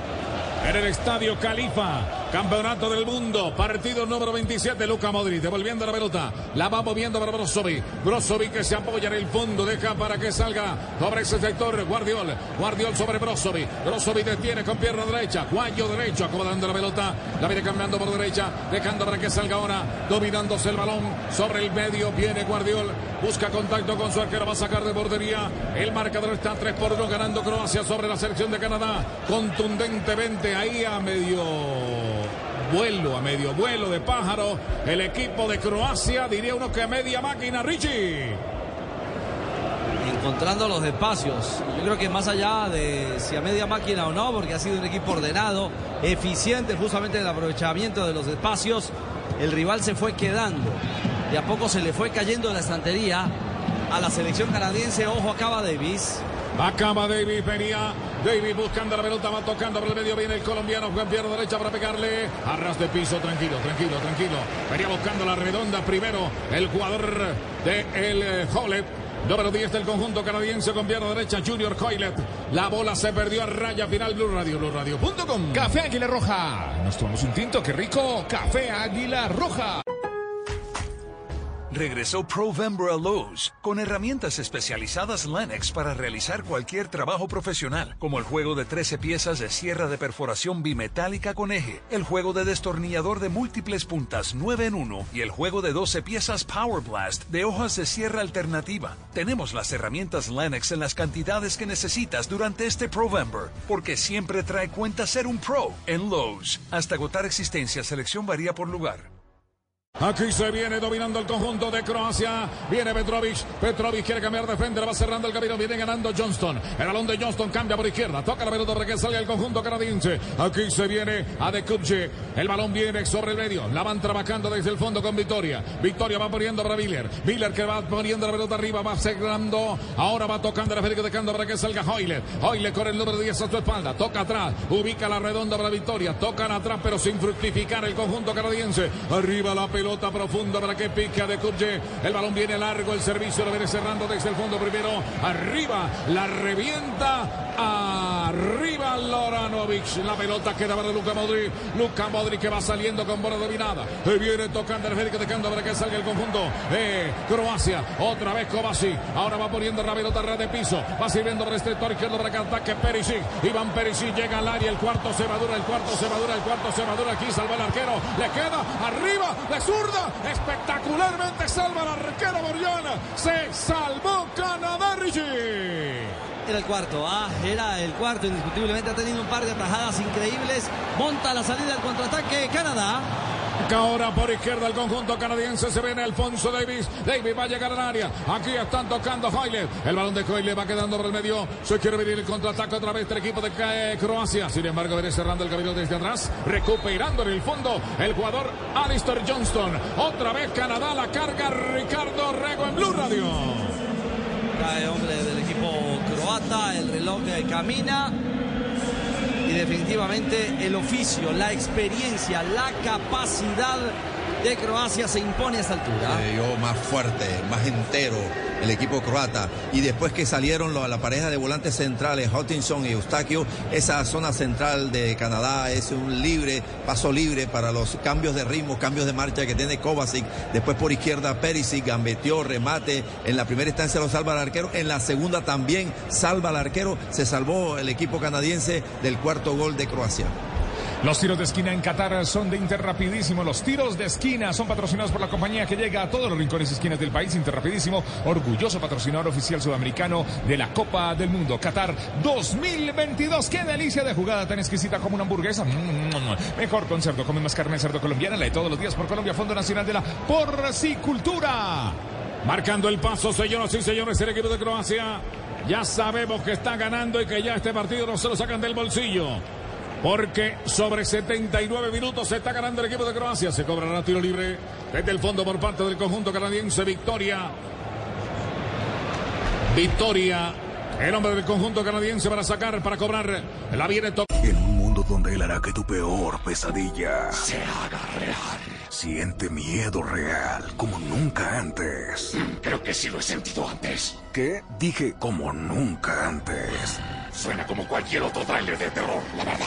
En el estadio Califa, campeonato del mundo, partido número 27, Luca Modric, devolviendo la pelota, la va moviendo para Brozovic, Brozovic que se apoya en el fondo, deja para que salga. Sobre ese sector, Guardiol, Guardiol sobre Brozovic, Brozovic detiene con pierna derecha, cuello derecho, acomodando la pelota, la viene cambiando por derecha, dejando para que salga ahora, dominándose el balón. Sobre el medio, viene Guardiol, busca contacto con su arquero, va a sacar de bordería, el marcador está 3 por 1 ganando Croacia sobre la selección de Canadá, contundentemente ahí a medio vuelo, a medio vuelo de pájaro, el equipo de Croacia, diría uno que a media máquina, Richie. encontrando los espacios. Yo creo que más allá de si a media máquina o no, porque ha sido un equipo ordenado, eficiente justamente en el aprovechamiento de los espacios, el rival se fue quedando. De a poco se le fue cayendo la estantería a la selección canadiense. Ojo, acaba Davis. Acaba Davis, venía Davis buscando la pelota, va tocando por el medio, viene el colombiano, Juan pierna derecha para pegarle. Arras de piso, tranquilo, tranquilo, tranquilo. Venía buscando la redonda primero el jugador de el Holet. Número 10 del conjunto canadiense con pierna derecha, Junior Hoylet. La bola se perdió a raya final, Blue Radio, Blue Radio.com. Café Águila Roja. Nos tomamos un tinto, qué rico. Café Águila Roja. Regresó Provember a Lowe's con herramientas especializadas Lennox para realizar cualquier trabajo profesional, como el juego de 13 piezas de sierra de perforación bimetálica con eje, el juego de destornillador de múltiples puntas 9 en 1 y el juego de 12 piezas Power Blast de hojas de sierra alternativa. Tenemos las herramientas Lennox en las cantidades que necesitas durante este Provember, porque siempre trae cuenta ser un pro en Lowe's. Hasta agotar existencia, selección varía por lugar. Aquí se viene dominando el conjunto de Croacia. Viene Petrovic. Petrovic quiere cambiar de frente. Va cerrando el camino. Viene ganando Johnston. El balón de Johnston cambia por izquierda. Toca la pelota para que salga el conjunto canadiense. Aquí se viene a De Kubche. El balón viene sobre el medio. La van trabajando desde el fondo con Victoria. Victoria va poniendo para Miller. Miller que va poniendo la pelota arriba. Va cerrando. Ahora va tocando la Federico de Cando para que salga Hoyle. Hoyle con el número 10 a su espalda. Toca atrás. Ubica la redonda para Victoria. Tocan atrás pero sin fructificar el conjunto canadiense. Arriba la pelota pelota profunda para que pica de Kubje. El balón viene largo, el servicio lo viene cerrando desde el fondo primero. Arriba, la revienta. Arriba Loranovic. La pelota queda para Luka Modric. Luka Modric que va saliendo con bola dominada. Y viene tocando el Federico de Cando para que salga el conjunto. de Croacia. Otra vez Kovacic. Ahora va poniendo la pelota red de piso. Va sirviendo por este sector izquierdo para que ataque Perisic. Iván Perisic llega al área. El cuarto se madura. El cuarto se madura. El cuarto se madura. Aquí salva el arquero. Le queda arriba. Le sube espectacularmente salva la arquera Boriana. Se salvó Canadá. Era el cuarto, ah, era el cuarto, indiscutiblemente ha tenido un par de atajadas increíbles. Monta la salida del contraataque Canadá. Ahora por izquierda el conjunto canadiense se viene Alfonso Davis. Davis va a llegar al área. Aquí están tocando Hoyle. El balón de Hoyle va quedando por el medio. Se quiere venir el contraataque otra vez del equipo de Croacia. Sin embargo, viene cerrando el camino desde atrás. Recuperando en el fondo el jugador Alistair Johnston. Otra vez Canadá la carga Ricardo Rego en Blue Radio. Cae hombre del equipo El reloj camina y definitivamente el oficio, la experiencia, la capacidad de Croacia se impone a esta altura. yo más fuerte, más entero el equipo croata. Y después que salieron la pareja de volantes centrales, Hutchinson y Eustaquio, esa zona central de Canadá es un libre, paso libre para los cambios de ritmo, cambios de marcha que tiene Kovacic. Después por izquierda Perisic, gambeteó, remate. En la primera instancia lo salva el arquero, en la segunda también salva al arquero. Se salvó el equipo canadiense del cuarto gol de Croacia. Los tiros de esquina en Qatar son de Interrapidísimo. Los tiros de esquina son patrocinados por la compañía que llega a todos los rincones y esquinas del país. Interrapidísimo, orgulloso patrocinador oficial sudamericano de la Copa del Mundo. Qatar 2022. Qué delicia de jugada tan exquisita como una hamburguesa. Mm, mejor con cerdo. Come más carne de cerdo colombiana. La de todos los días por Colombia. Fondo Nacional de la Porcicultura. Marcando el paso, señoras y señores, el equipo de Croacia. Ya sabemos que está ganando y que ya este partido no se lo sacan del bolsillo. Porque sobre 79 minutos se está ganando el equipo de Croacia. Se cobrará tiro libre desde el fondo por parte del conjunto canadiense. Victoria. Victoria. El hombre del conjunto canadiense para sacar, para cobrar. La viene En un mundo donde él hará que tu peor pesadilla se haga real. Siente miedo real como nunca antes. Creo que sí lo he sentido antes. ¿Qué? Dije como nunca antes. Suena como cualquier otro trailer de terror, la verdad.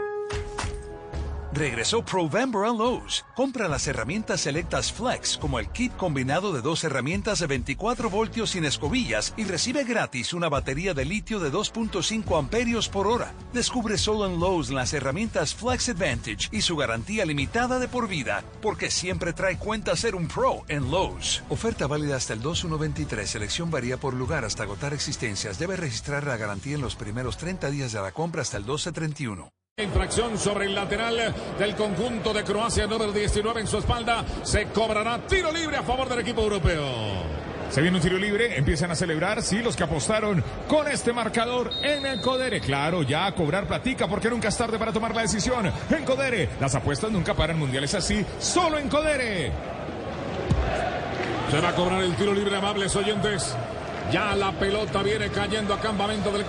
Regresó Provember a Lowe's. Compra las herramientas selectas Flex, como el kit combinado de dos herramientas de 24 voltios sin escobillas y recibe gratis una batería de litio de 2.5 amperios por hora. Descubre solo en Lowe's las herramientas Flex Advantage y su garantía limitada de por vida, porque siempre trae cuenta ser un pro en Lowe's. Oferta válida hasta el 2123. Selección varía por lugar hasta agotar existencias. Debe registrar la garantía en los primeros 30 días de la compra hasta el 1231. Infracción sobre el lateral del conjunto de Croacia, número 19 en su espalda. Se cobrará tiro libre a favor del equipo europeo. Se viene un tiro libre, empiezan a celebrar, sí, los que apostaron con este marcador en el Codere. Claro, ya a cobrar platica porque nunca es tarde para tomar la decisión. En Codere, las apuestas nunca paran mundiales así, solo en Codere. Se va a cobrar el tiro libre, amables oyentes. Ya la pelota viene cayendo a campamento del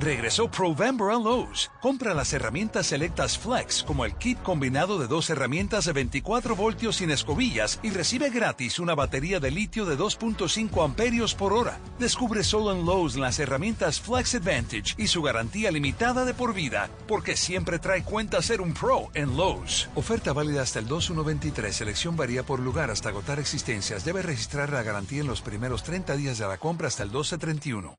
Regresó Provember a Lowe's. Compra las herramientas selectas Flex, como el kit combinado de dos herramientas de 24 voltios sin escobillas y recibe gratis una batería de litio de 2.5 amperios por hora. Descubre solo en Lowe's las herramientas Flex Advantage y su garantía limitada de por vida, porque siempre trae cuenta ser un pro en Lowe's. Oferta válida hasta el 2123. Selección varía por lugar hasta agotar existencias. Debe registrar la garantía en los primeros 30 días de la compra hasta el 1231.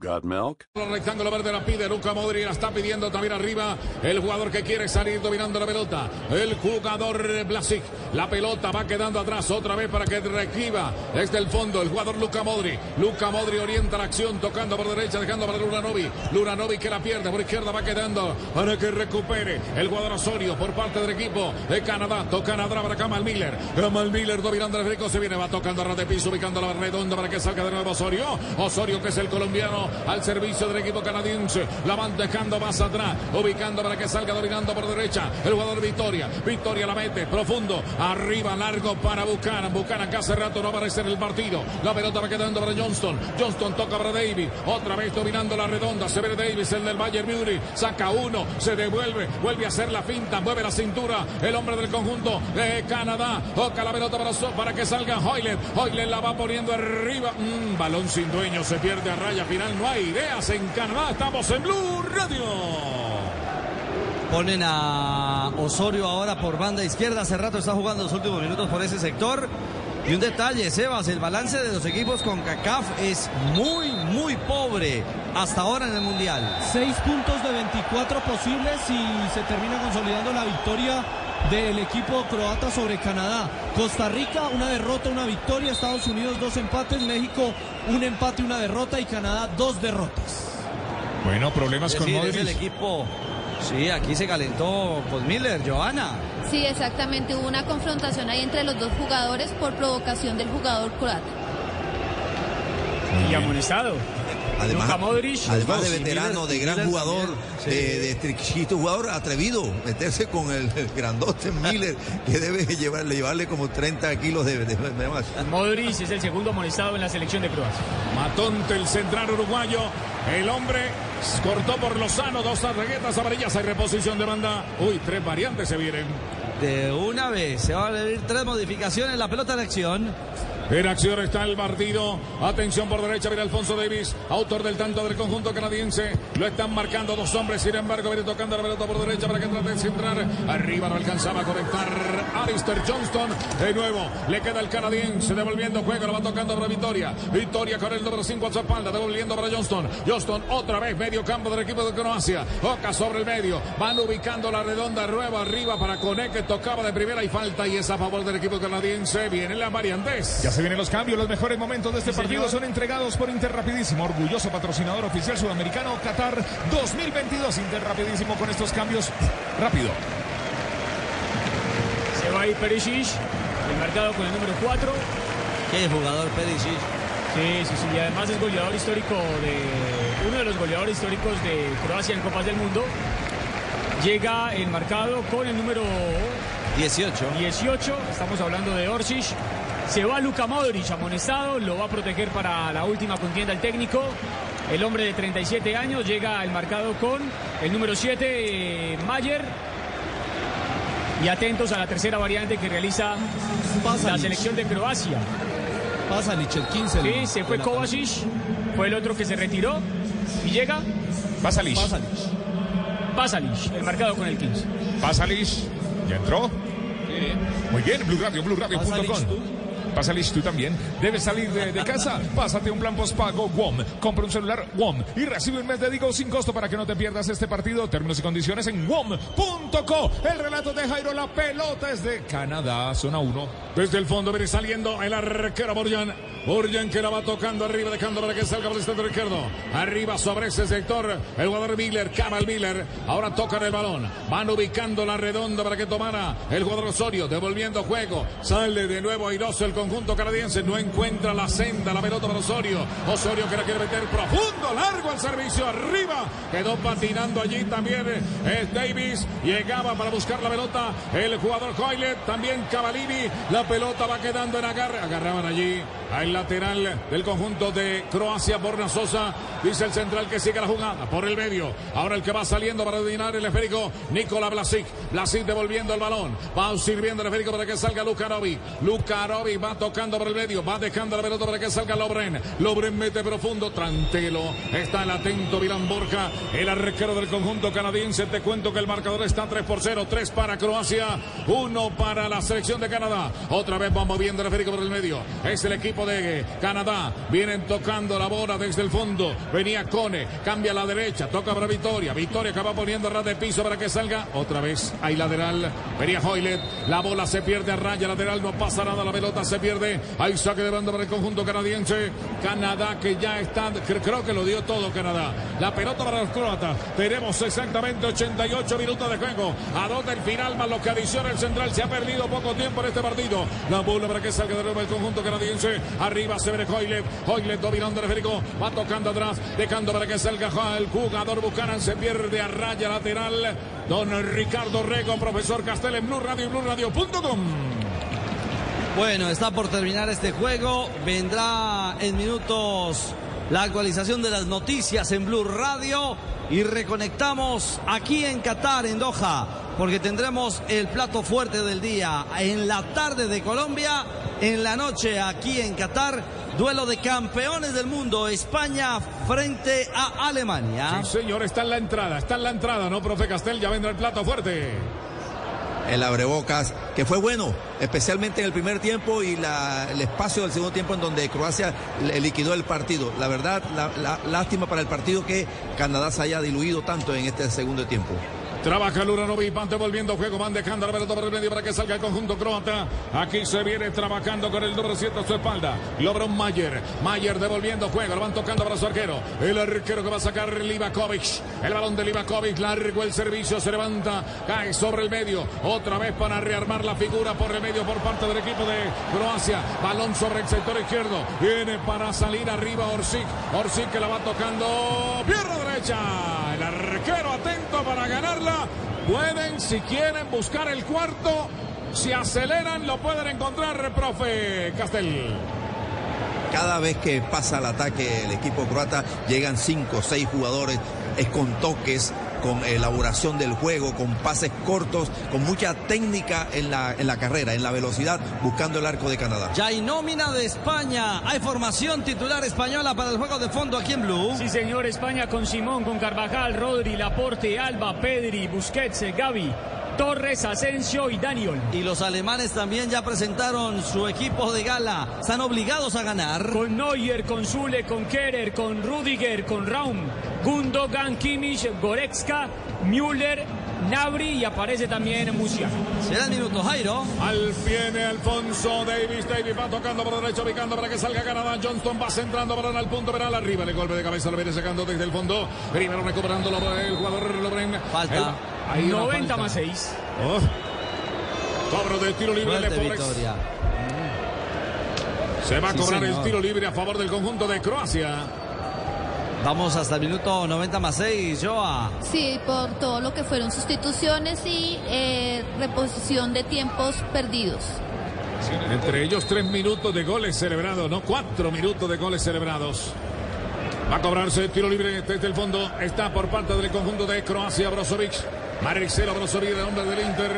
Got milk? Rectángulo verde la pide Luca Modri, la está pidiendo también arriba el jugador que quiere salir dominando la pelota. El jugador Blasic. La pelota va quedando atrás otra vez para que requiva desde el fondo el jugador Luca Modri. Luca Modri orienta la acción tocando por derecha, dejando para Luranovi. Luranovi que la pierde por izquierda va quedando para que recupere el jugador Osorio por parte del equipo de Canadá. Toca Nadra para Kamal Miller. Kamal Miller dominando el rico se viene, va tocando a ras de piso, ubicando la redonda para que salga de nuevo Osorio. Osorio que es el colombiano al servicio del equipo canadiense. La van dejando más atrás, ubicando para que salga dominando por derecha el jugador Victoria. Victoria la mete profundo, arriba, largo para Buchanan. Buchanan que hace rato no aparece en el partido. La pelota va quedando para Johnston. Johnston toca para David. Otra vez dominando la redonda. Se ve Davis, el del Bayern Beauty. Saca uno, se devuelve, vuelve a hacer la finta, mueve la cintura. El hombre del conjunto de Canadá. Toca la pelota para, para que salga Hoylet. Hoylet la va poniendo arriba. Mm, balón sin dueño, se pierde a raya final. No hay ideas en Canadá. Estamos en Blue Radio. Ponen a Osorio ahora por banda izquierda. Hace rato está jugando los últimos minutos por ese sector. Y un detalle, Sebas, el balance de los equipos con CACAF es muy, muy pobre hasta ahora en el Mundial. Seis puntos de 24 posibles y se termina consolidando la victoria del equipo croata sobre Canadá. Costa Rica, una derrota, una victoria. Estados Unidos, dos empates. México, un empate, una derrota. Y Canadá, dos derrotas. Bueno, problemas con Modric. el equipo. Sí, aquí se calentó con Miller, Joana. Sí, exactamente. Hubo una confrontación ahí entre los dos jugadores por provocación del jugador croata. Y amonestado. Además, Modric, de veterano, de gran Miller jugador, de, de triquito jugador atrevido, meterse con el, el grandote Miller, que debe llevarle, llevarle como 30 kilos de, de- de más. Modric es el segundo amonestado en la selección de Croacia. Matonte, el central uruguayo. El hombre cortó por Lozano dos tarjetas amarillas. Hay reposición de banda. Uy, tres variantes se vienen. De una vez se van a venir tres modificaciones. La pelota en acción. En acción está el partido. Atención por derecha, viene Alfonso Davis, autor del tanto del conjunto canadiense. Lo están marcando dos hombres, sin embargo, viene tocando la pelota por derecha para que trate de centrar. Arriba no alcanzaba a conectar Alistair Johnston. De nuevo, le queda el canadiense devolviendo juego, lo va tocando para Victoria. Victoria con el número 5 a su espalda, devolviendo para Johnston. Johnston otra vez, medio campo del equipo de Croacia. Oca sobre el medio, van ubicando la redonda nueva arriba para Cone que tocaba de primera y falta y es a favor del equipo canadiense. Viene la variantes. Se vienen los cambios, los mejores momentos de este partido son entregados por Interrapidísimo, orgulloso patrocinador oficial sudamericano Qatar 2022. Interrapidísimo con estos cambios rápido. Se va a ir Perisic, el marcado con el número 4. Qué jugador Perisic. Sí, sí, sí. Y además es goleador histórico de. Uno de los goleadores históricos de Croacia en Copas del Mundo. Llega el marcado con el número 18. 18. Estamos hablando de Orsic. Se va Luka Modric amonestado, lo va a proteger para la última contienda el técnico. El hombre de 37 años llega el marcado con el número 7, eh, Mayer. Y atentos a la tercera variante que realiza la Pasalic. selección de Croacia. Pasalic, el 15. Sí, se fue Kovacic, fue el otro que se retiró. ¿Y llega? Pasalic. Pasalic, el marcado con el 15. Pasalic, ¿ya entró? Muy bien, Blue Radio, BlueRadio.com. Pasalic, tú también. Debes salir de, de casa. Pásate un plan postpago WOM. Compra un celular WOM y recibe un mes de Digo sin costo para que no te pierdas este partido. Términos y condiciones en WOM.co. El relato de Jairo, la pelota es de Canadá, zona 1. Desde el fondo viene saliendo el arquero Borjan. Borjan que la va tocando arriba, dejando para que salga por el centro izquierdo. Arriba sobre ese sector, el jugador Miller, Kamal Miller. Ahora tocan el balón. Van ubicando la redonda para que tomara el jugador Osorio, devolviendo juego. Sale de nuevo airoso el conjunto canadiense. No encuentra la senda, la pelota para Osorio. Osorio que la quiere meter profundo, largo el servicio arriba. Quedó patinando allí también es Davis. Llegaba para buscar la pelota el jugador Hoylet, también Cavalini. La pelota va quedando en agarre. Agarraban allí al lateral del conjunto de Croacia, Borna Sosa. Dice el central que sigue la jugada por el medio. Ahora el que va saliendo para dominar el esférico, Nikola Blasic. Blasic devolviendo el balón. Va sirviendo el esférico para que salga Lukarovic. Lukarovic va tocando por el medio. Va dejando la pelota para que salga Lobren. Lobren mete profundo. Trantelo. Está el atento Vilán Borja. El arquero del conjunto canadiense. Te cuento que el marcador está 3 por 0. 3 para Croacia. 1 para la selección de Canadá. Otra vez va moviendo el por el medio. Es el equipo de Canadá. Vienen tocando la bola desde el fondo. Venía Cone. Cambia a la derecha. Toca para Victoria. Victoria va poniendo ras de piso para que salga. Otra vez hay lateral. Venía Hoylet. La bola se pierde a raya lateral. No pasa nada. La pelota se pierde. Hay saque de banda para el conjunto canadiense. Canadá que ya está. Creo que lo dio todo Canadá. La pelota para los croatas. Tenemos exactamente 88 minutos de juego. A dos del final más lo que adiciona el central. Se ha perdido poco tiempo en este partido. La bola para que salga de nuevo el conjunto canadiense. Arriba se ve Hoylet. Hoylet dominando el esférico. Va tocando atrás. Dejando para que salga el jugador Buchanan. Se pierde a raya lateral. Don Ricardo Rego, profesor Castel en Blue Radio y BlueRadio.com. Bueno, está por terminar este juego. Vendrá en minutos la actualización de las noticias en Blue Radio. Y reconectamos aquí en Qatar, en Doha, porque tendremos el plato fuerte del día. En la tarde de Colombia, en la noche aquí en Qatar, duelo de campeones del mundo, España frente a Alemania. Sí, señor, está en la entrada, está en la entrada, ¿no, profe Castel? Ya vendrá el plato fuerte el abrebocas, que fue bueno, especialmente en el primer tiempo y la, el espacio del segundo tiempo en donde Croacia liquidó el partido. La verdad, la, la, lástima para el partido que Canadá se haya diluido tanto en este segundo tiempo. Trabaja Luranovic, van devolviendo juego, van dejando la pelota por el medio para que salga el conjunto croata. Aquí se viene trabajando con el número 7 a su espalda. Lobron Mayer. Mayer devolviendo juego, lo van tocando para su arquero. El arquero que va a sacar Livakovic. El balón de Livakovic, largo el servicio, se levanta, cae sobre el medio. Otra vez para rearmar la figura por el medio por parte del equipo de Croacia. Balón sobre el sector izquierdo. Viene para salir arriba Orsic. Orsic que la va tocando. Pierna derecha. El arquero atento para ganarla. Pueden, si quieren, buscar el cuarto. Si aceleran, lo pueden encontrar, profe Castel. Cada vez que pasa el ataque el equipo croata, llegan cinco o seis jugadores, es con toques, con elaboración del juego, con pases cortos, con mucha técnica en la, en la carrera, en la velocidad, buscando el arco de Canadá. Ya hay nómina de España. Hay formación titular española para el juego de fondo aquí en Blue. Sí, señor. España con Simón, con Carvajal, Rodri, Laporte, Alba, Pedri, Busquets, Gaby. Torres, Asensio y Daniel. Y los alemanes también ya presentaron su equipo de gala. Están obligados a ganar. Con Neuer, con Zule, con Kerer, con Rudiger, con Raum, Gundogan, Kimmich, Goretzka, Müller, Nabri y aparece también Musiala. Será el minuto, Jairo. Al pie de Alfonso Davis. Davis va tocando por derecho, picando para que salga Canadá. Johnston va centrando para al punto penal. Arriba el golpe de cabeza lo viene sacando desde el fondo. Primero recuperándolo el jugador Lobren. Falta. El, ahí 90 más 6. Oh. Cobro de tiro libre Fuerte de Forex. victoria. Se va a Sí, cobrar el tiro libre a favor del conjunto de Croacia. Vamos hasta el minuto 90 más 6, Joa. Sí, por todo lo que fueron sustituciones y eh, reposición de tiempos perdidos. Entre ellos tres minutos de goles celebrados, no cuatro minutos de goles celebrados. Va a cobrarse el tiro libre desde el fondo. Está por parte del conjunto de Croacia, Brozovic. Marcelo Brozovic, el hombre del Inter.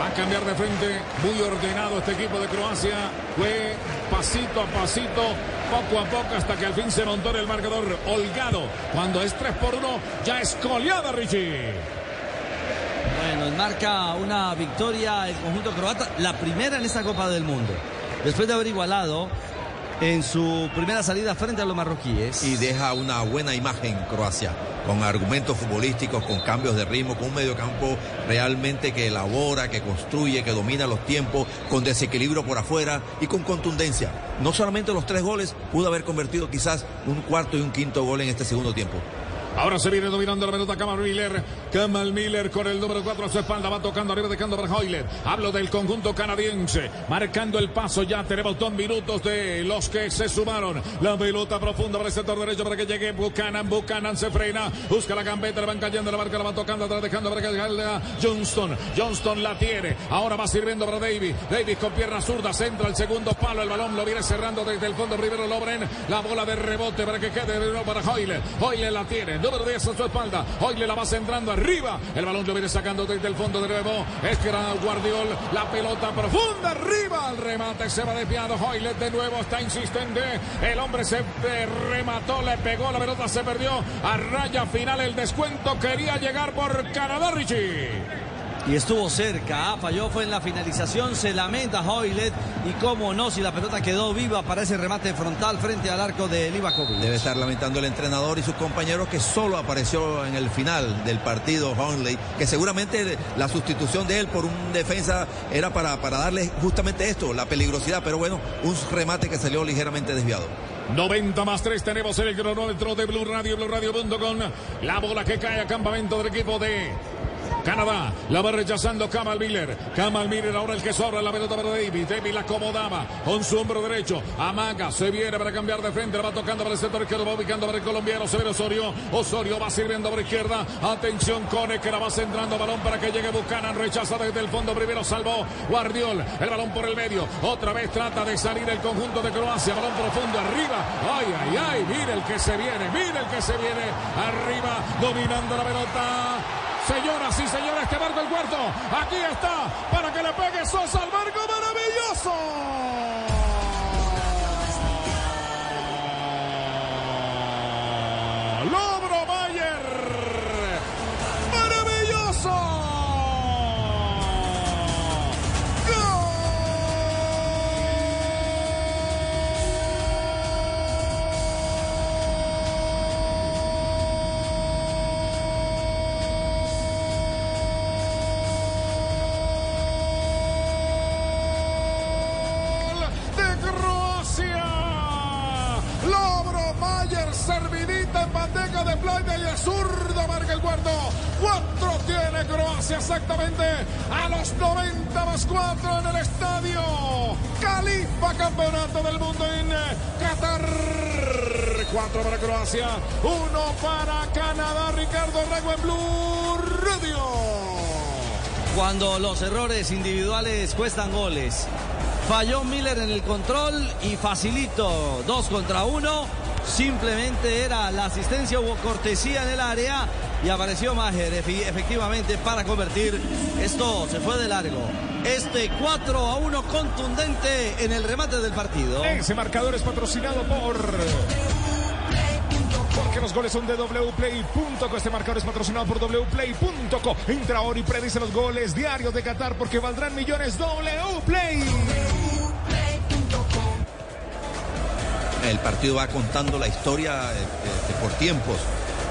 Va a cambiar de frente. Muy ordenado este equipo de Croacia. Fue pasito a pasito poco a poco hasta que al fin se montó en el marcador holgado. Cuando es 3 por 1, ya es goleada, Richie. Bueno, marca una victoria el conjunto croata, la primera en esta Copa del Mundo. Después de haber igualado en su primera salida frente a los marroquíes. Y deja una buena imagen Croacia, con argumentos futbolísticos, con cambios de ritmo, con un mediocampo realmente que elabora, que construye, que domina los tiempos, con desequilibrio por afuera y con contundencia. No solamente los tres goles, pudo haber convertido quizás un cuarto y un quinto gol en este segundo tiempo. Ahora se viene dominando la pelota Kamal Miller. Kamal Miller con el número 4 a su espalda. Va tocando arriba dejando para Hoyler. Hablo del conjunto canadiense. Marcando el paso ya. Tenemos dos minutos de los que se sumaron. La pelota profunda para el sector derecho para que llegue Buchanan. Buchanan se frena. Busca la gambeta. Le van cayendo la marca. La va tocando atrás dejando para que llegue Johnston. Johnston la tiene. Ahora va sirviendo para Davis. Davis con pierna zurda. Centra el segundo palo. El balón lo viene cerrando desde el fondo. Primero Lobren. La bola de rebote para que quede de nuevo para Hoyler. Hoyler la tiene número 10 a su espalda. Hoy le la va centrando arriba. El balón lo viene sacando desde el fondo de nuevo. Es que era Guardiol. La pelota profunda arriba. El remate se va desviado. Hoylet de nuevo está insistente. El hombre se remató, le pegó. La pelota se perdió. A raya final el descuento. Quería llegar por Canadá, Richie. Y estuvo cerca, ¿ah? falló, fue en la finalización, se lamenta Hoylet y cómo no, si la pelota quedó viva para ese remate frontal frente al arco de Livakovic. Debe estar lamentando el entrenador y sus compañeros que solo apareció en el final del partido Honley, que seguramente la sustitución de él por un defensa era para, para darle justamente esto, la peligrosidad, pero bueno, un remate que salió ligeramente desviado. 90 más 3 tenemos el cronómetro de Blue Radio, Blue Radio.com. La bola que cae a campamento del equipo de Canadá la va rechazando Kamal Miller. Kamal Miller ahora el que sobra la pelota para David. David la acomodaba con su hombro derecho. Amaga se viene para cambiar de frente. La va tocando para el sector izquierdo. Va ubicando para el colombiano. Se ve Osorio. Osorio va sirviendo por izquierda. Atención Cone que la va centrando. Balón para que llegue Buchanan. Rechaza desde el fondo. Primero salvó Guardiol. El balón por el medio. Otra vez trata de salir el conjunto de Croacia. Balón profundo arriba. Ay, ay, ay. Mire el que se viene. Mire el que se viene. Arriba dominando la pelota. Señoras y señores, este marco el cuarto. Aquí está para que le pegue Sosa al marco maravilloso. Exactamente a los 90 más cuatro en el estadio. Califa Campeonato del Mundo en Qatar. Cuatro para Croacia, uno para Canadá. Ricardo Rego en Blue Radio. Cuando los errores individuales cuestan goles. Falló Miller en el control y facilito. Dos contra uno. Simplemente era la asistencia, hubo cortesía en el área y apareció Maher efectivamente para convertir. Esto se fue de largo. Este 4 a 1 contundente en el remate del partido. Ese marcador es patrocinado por. Porque los goles son de wplay.co. Este marcador es patrocinado por wplay.co. Entra ahora y predice los goles diarios de Qatar porque valdrán millones wplay. El partido va contando la historia eh, por tiempos.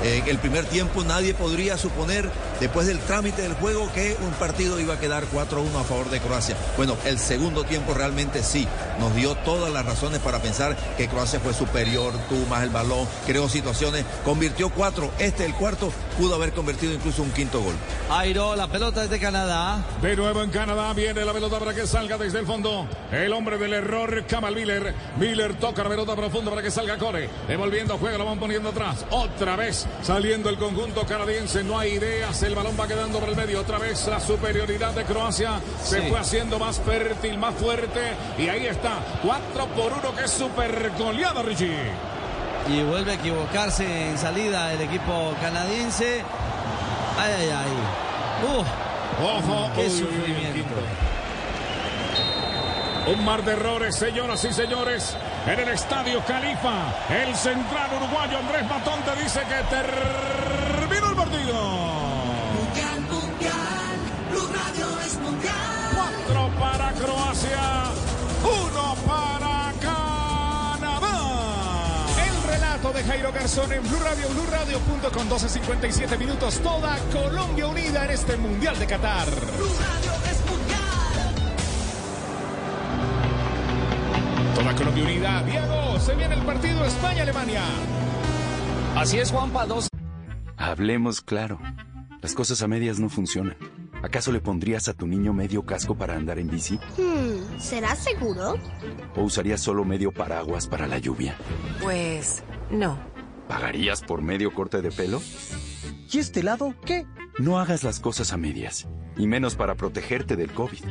En el primer tiempo nadie podría suponer, después del trámite del juego, que un partido iba a quedar 4-1 a favor de Croacia. Bueno, el segundo tiempo realmente sí, nos dio todas las razones para pensar que Croacia fue superior, tuvo más el balón, creó situaciones, convirtió cuatro. Este, el cuarto, pudo haber convertido incluso un quinto gol. Airo, la pelota es de Canadá. De nuevo en Canadá viene la pelota para que salga desde el fondo. El hombre del error, Kamal Miller. Miller toca la pelota profunda para que salga Core. Devolviendo juego, lo van poniendo atrás. Otra vez saliendo el conjunto canadiense. No hay ideas. El balón va quedando por el medio. Otra vez la superioridad de Croacia se Sí. fue haciendo más fértil, más fuerte. Y ahí está. 4 por 1 que es super goleada, Richie. Y vuelve a equivocarse en salida el equipo canadiense. Ay, ay, ay. Uf, Ojo, qué uy, uy, uy, sufrimiento. Un mar de errores, señoras y señores. en el Estadio Califa. El central uruguayo Andrés Matón te dice que terminó el partido. Mundial, mundial, Blue Radio es mundial. Cuatro para Croacia, uno para Canadá. El relato de Jairo Garzón en Blue Radio, Blue Radio punto con 12.57 minutos. Toda Colombia unida en este Mundial de Qatar. Blue Radio Toda Colombia unida. Diego, se viene el partido España-Alemania. Así es, Juanpa, dos. Hablemos claro. Las cosas a medias no funcionan. ¿Acaso le pondrías a tu niño medio casco para andar en bici? Hmm, ¿será seguro? ¿O usarías solo medio paraguas para la lluvia? Pues no. ¿Pagarías por medio corte de pelo? ¿Y este lado qué? No hagas las cosas a medias, y menos para protegerte del COVID.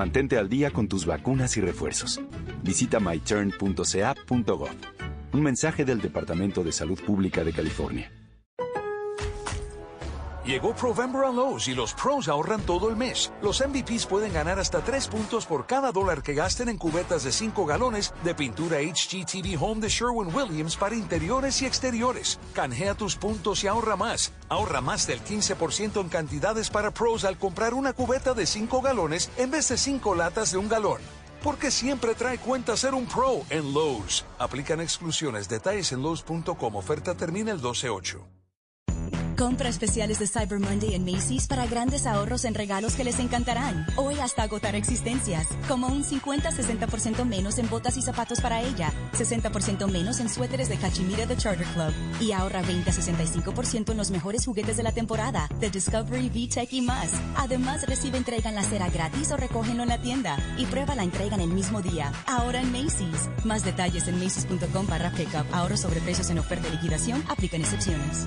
Mantente al día con tus vacunas y refuerzos. Visita myturn.ca.gov. Un mensaje del Departamento de Salud Pública de California. Llegó Provember a Lowe's y los pros ahorran todo el mes. Los MVPs pueden ganar hasta 3 puntos por cada dólar que gasten en cubetas de 5 galones de pintura HGTV Home de Sherwin Williams para interiores y exteriores. Canjea tus puntos y ahorra más. Ahorra más del 15% en cantidades para pros al comprar una cubeta de 5 galones en vez de 5 latas de un galón. Porque siempre trae cuenta ser un pro en Lowe's. Aplican exclusiones. Detalles en Lowe's.com. Oferta termina el 12-8. Compra especiales de Cyber Monday en Macy's para grandes ahorros en regalos que les encantarán. Hoy hasta agotar existencias. Como un 50-60% menos en botas y zapatos para ella. 60% menos en suéteres de Cachemira de Charter Club. Y ahorra 20-65% en los mejores juguetes de la temporada. De Discovery, VTech y más. Además recibe entrega en la acera gratis o recógenlo en la tienda. Y prueba la entrega en el mismo día. Ahora en Macy's. Más detalles en macy's.com barra pickup. Ahorro sobre precios en oferta de liquidación. Aplican excepciones.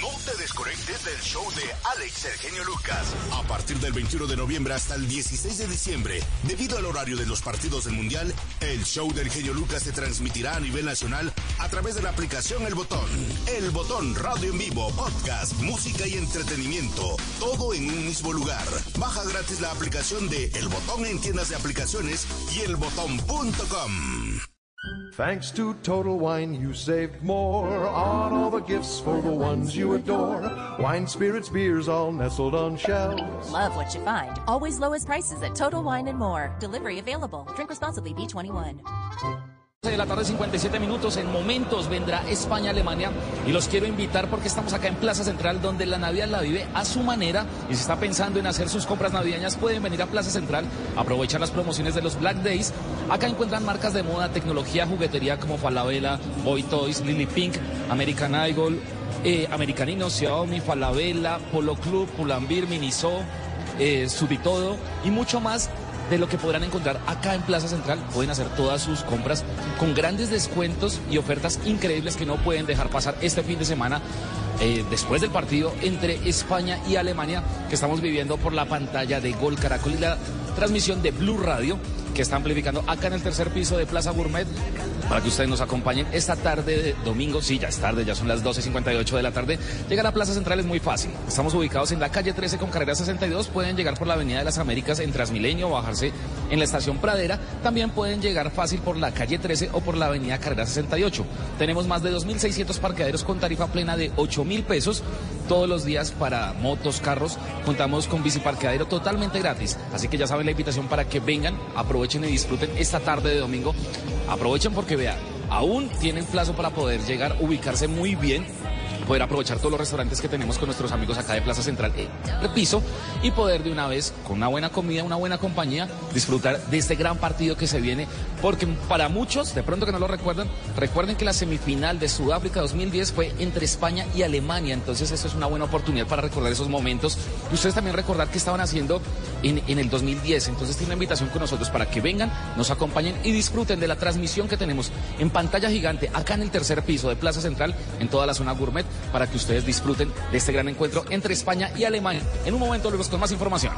No te desconectes del show de Alex El Genio Lucas. A partir del 21 de noviembre hasta el 16 de diciembre, debido al horario de los partidos del Mundial, el show del Genio Lucas se transmitirá a nivel nacional a través de la aplicación El Botón. El Botón Radio en vivo, podcast, música y entretenimiento, todo en un mismo lugar. Baja gratis la aplicación de El Botón en tiendas de aplicaciones y elbotón.com. Thanks to Total Wine, you saved more on all the gifts for the ones you adore. Wine, spirits, beers, all nestled on shelves. Love what you find. Always lowest prices at Total Wine and More. Delivery available. Drink responsibly. B21. De la tarde 57 minutos. En momentos vendrá España Alemania. Y los quiero invitar porque estamos acá en Plaza Central donde la Navidad la vive a su manera y si está pensando en hacer sus compras navideñas. Pueden venir a Plaza Central aprovechar las promociones de los Black Days. Acá encuentran marcas de moda tecnología juguetería como Falabella Boy Toys Lily Pink American Idol eh, Americanino Xiaomi Falabella Polo Club Pulambir Miniso eh, Subitodo y mucho más de lo que podrán encontrar acá en Plaza Central. Pueden hacer todas sus compras con grandes descuentos y ofertas increíbles que no pueden dejar pasar este fin de semana. eh, después del partido entre España y Alemania que estamos viviendo por la pantalla de Gol Caracol y la transmisión de Blue Radio que está amplificando acá en el tercer piso de Plaza Gourmet para que ustedes nos acompañen esta tarde de domingo. Sí, ya es tarde, ya son las 12.58 de la tarde. Llegar a Plaza Central es muy fácil. Estamos ubicados en la calle 13 con carrera 62. Pueden llegar por la Avenida de las Américas en Transmilenio o bajarse en la estación Pradera. También pueden llegar fácil por la calle 13 o por la Avenida Carrera 68. Tenemos más de 2.600 parqueaderos con tarifa plena de 8 mil pesos todos los días para motos, carros. Contamos con biciparqueadero totalmente gratis. Así que ya saben la invitación para que vengan, aprovechen y disfruten esta tarde de domingo. Aprovechen porque vean, aún tienen plazo para poder llegar, ubicarse muy bien poder aprovechar todos los restaurantes que tenemos con nuestros amigos acá de Plaza Central, eh, piso, y poder de una vez, con una buena comida, una buena compañía, disfrutar de este gran partido que se viene, porque para muchos, de pronto que no lo recuerdan, recuerden que la semifinal de Sudáfrica 2010 fue entre España y Alemania, entonces eso es una buena oportunidad para recordar esos momentos, y ustedes también recordar qué estaban haciendo en, en el 2010, entonces tiene una invitación con nosotros para que vengan, nos acompañen y disfruten de la transmisión que tenemos en pantalla gigante acá en el tercer piso de Plaza Central, en toda la zona gourmet, para que ustedes disfruten de este gran encuentro entre España y Alemania. En un momento luego con más información.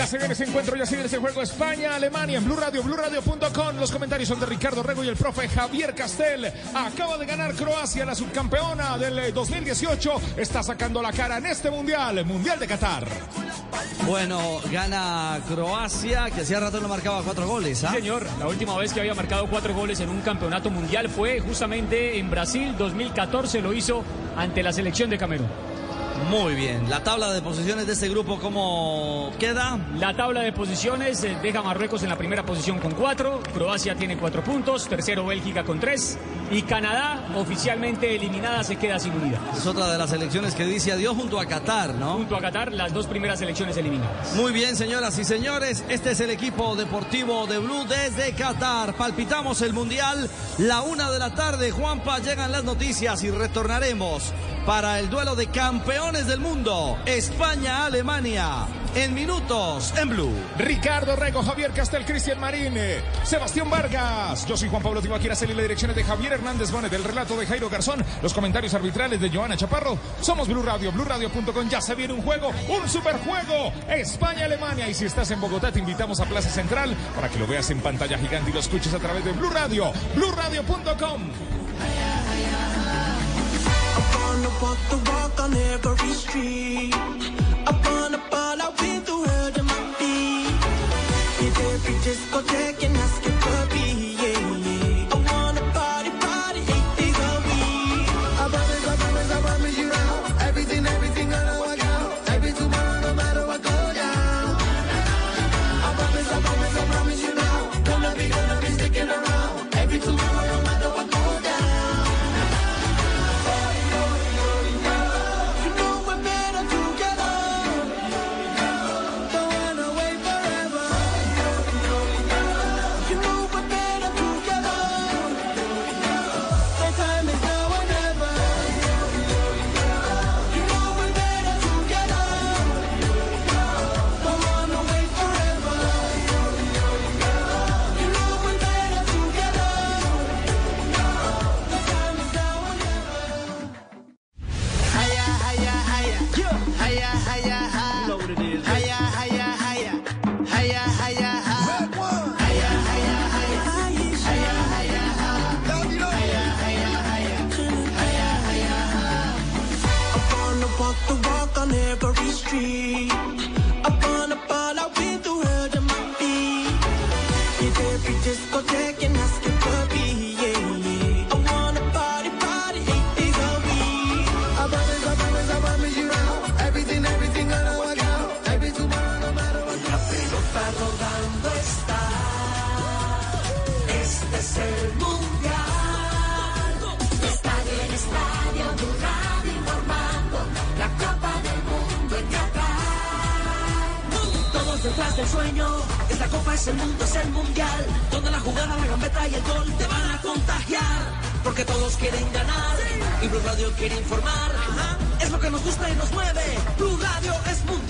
Ya se viene ese encuentro, ya se viene ese juego España-Alemania en Blue Radio, BlueRadio.com. Los comentarios son de Ricardo Rego y el profe Javier Castel. Acaba de ganar Croacia, la subcampeona del 2018. Está sacando la cara en este mundial, Mundial de Qatar. Bueno, gana Croacia, que hacía rato no marcaba cuatro goles. ¿ah? Señor, la última vez que había marcado cuatro goles en un campeonato mundial fue justamente en Brasil, 2014 lo hizo ante la selección de Camerún. Muy bien. La tabla de posiciones de este grupo, ¿cómo queda? La tabla de posiciones eh, deja Marruecos en la primera posición con cuatro, Croacia tiene cuatro puntos, tercero Bélgica con tres y Canadá, oficialmente eliminada, se queda sin unidad. Es otra de las selecciones que dice adiós junto a Qatar, ¿no? Junto a Qatar, las dos primeras selecciones eliminadas. Muy bien, señoras y señores, este es el equipo deportivo de Blue desde Qatar. Palpitamos el Mundial, la una de la tarde, Juanpa, llegan las noticias y retornaremos para el duelo de campeones del mundo, España-Alemania. En minutos, en Blue. Ricardo Rego, Javier Castel, Cristian Marín, Sebastián Vargas. Yo soy Juan Pablo Tibaquira, y las direcciones de Javier Hernández Bonet, el relato de Jairo Garzón, los comentarios arbitrales de Joana Chaparro. Somos Blue Radio, BlueRadio.com. Ya se viene un juego, un superjuego. España-Alemania. Y si estás en Bogotá, te invitamos a Plaza Central para que lo veas en pantalla gigante y lo escuches a través de Blue Radio, BlueRadio.com. street. Up on the ball, I've been through hell to my feet. Hit every discotheque. Del sueño. Esta copa es el mundo, es el mundial. Donde la jugada, la gambeta y el gol te van a contagiar. Porque todos quieren ganar. Y Blue Radio quiere informar. Es lo que nos gusta y nos mueve. Blue Radio es. Mundial,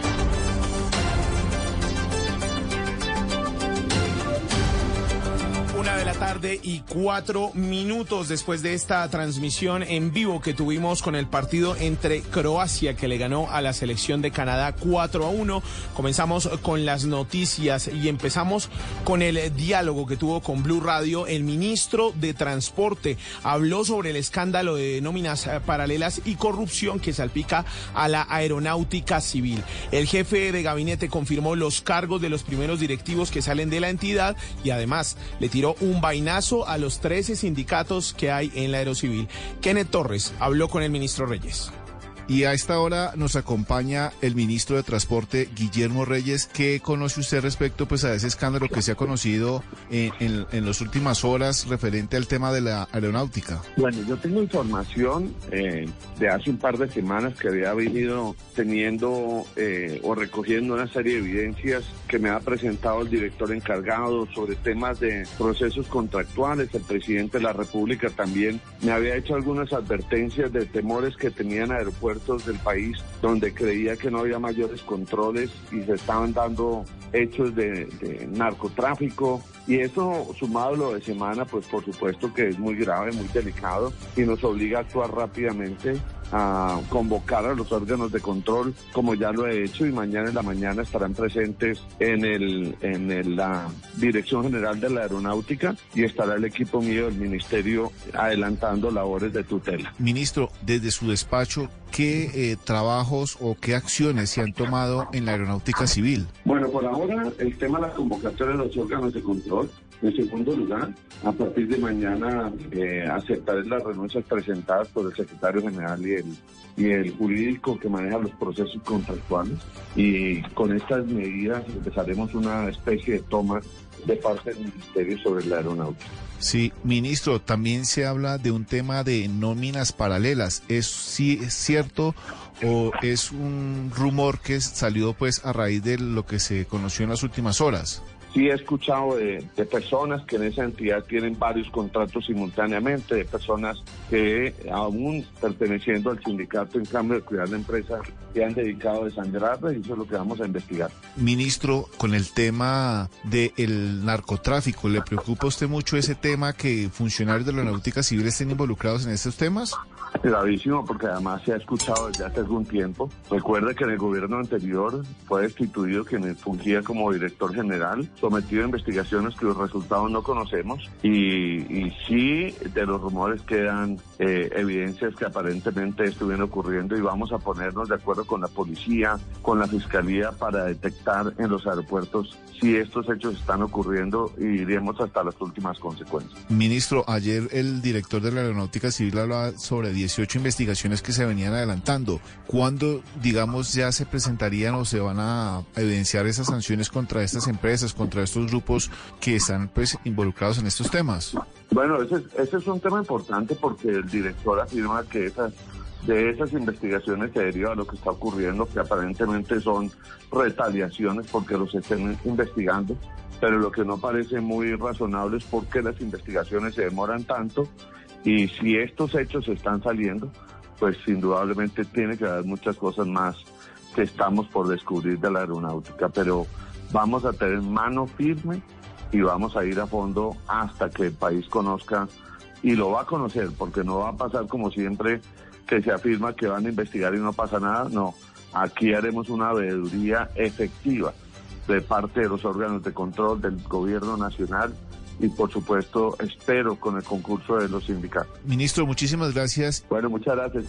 Y cuatro minutos después de esta transmisión en vivo que tuvimos con el partido entre Croacia que le ganó a la selección de Canadá 4 a 1. Comenzamos con las noticias y empezamos con el diálogo que tuvo con Blue Radio. El ministro de Transporte habló sobre el escándalo de nóminas eh, paralelas y corrupción que salpica a la aeronáutica civil. El jefe de gabinete confirmó los cargos de los primeros directivos que salen de la entidad y además le tiró un vainazo a los 13 sindicatos que hay en la Aerocivil. Kenneth Torres habló con el ministro Reyes. Y a esta hora nos acompaña el ministro de Transporte, Guillermo Reyes. ¿Qué conoce usted respecto pues, a ese escándalo que se ha conocido en, en, las últimas horas referente al tema de la aeronáutica? Bueno, yo tengo información eh, de hace un par de semanas que había venido teniendo eh, o recogiendo una serie de evidencias que me ha presentado el director encargado sobre temas de procesos contractuales. El presidente de la República también me había hecho algunas advertencias de temores que tenían aeropuertos del país donde creía que no había mayores controles y se estaban dando hechos de, narcotráfico. Y eso, sumado lo de semana, pues por supuesto que es muy grave, muy delicado y nos obliga a actuar rápidamente a convocar a los órganos de control, como ya lo he hecho, y mañana en la mañana estarán presentes en, el, en el- la Dirección General de la Aeronáutica y estará el equipo mío del Ministerio adelantando labores de tutela. Ministro, desde su despacho, ¿qué eh, trabajos o qué acciones se han tomado en la aeronáutica civil? Bueno, por ahora el tema de la convocatoria de los órganos de control. En segundo lugar, a partir de mañana eh, aceptaré las renuncias presentadas por el secretario general y el, jurídico que maneja los procesos contractuales. Y con estas medidas empezaremos una especie de toma de parte del Ministerio sobre la aeronáutica. Sí, ministro, también se habla de un tema de nóminas paralelas. ¿Es sí es cierto o es un rumor que salió pues a raíz de lo que se conoció en las últimas horas? Sí he escuchado de, personas que en esa entidad tienen varios contratos simultáneamente, de personas que aún perteneciendo al sindicato en cambio de cuidar la empresa se han dedicado a desangrarla y eso es lo que vamos a investigar. Ministro, con el tema del narcotráfico, ¿le preocupa a usted mucho ese tema que funcionarios de la náutica civil estén involucrados en estos temas? Gravísimo porque además se ha escuchado desde hace algún tiempo. Recuerde que en el gobierno anterior fue destituido quien fungía como director general, sometido a investigaciones cuyos resultados no conocemos y, y sí de los rumores quedan eh, evidencias que aparentemente estuvieron ocurriendo y vamos a ponernos de acuerdo con la policía, con la fiscalía para detectar en los aeropuertos si estos hechos están ocurriendo y iremos hasta las últimas consecuencias. Ministro, ayer el director de la Aeronáutica Civil hablaba sobre 18 investigaciones que se venían adelantando. ¿Cuándo, digamos, ya se presentarían o se van a evidenciar esas sanciones contra estas empresas, contra estos grupos que están pues involucrados en estos temas? Bueno, ese, es- ese es un tema importante porque el director afirma que esas, de esas investigaciones se deriva lo que está ocurriendo, que aparentemente son retaliaciones porque los estén investigando, pero lo que no parece muy razonable es por qué las investigaciones se demoran tanto y si estos hechos están saliendo, pues indudablemente tiene que haber muchas cosas más que estamos por descubrir de la aeronáutica, pero vamos a tener mano firme y vamos a ir a fondo hasta que el país conozca y lo va a conocer, porque no va a pasar como siempre que se afirma que van a investigar y no pasa nada, no, aquí haremos una veeduría efectiva de parte de los órganos de control del gobierno nacional y por supuesto espero con el concurso de los sindicatos. Ministro, muchísimas gracias. Bueno, muchas gracias.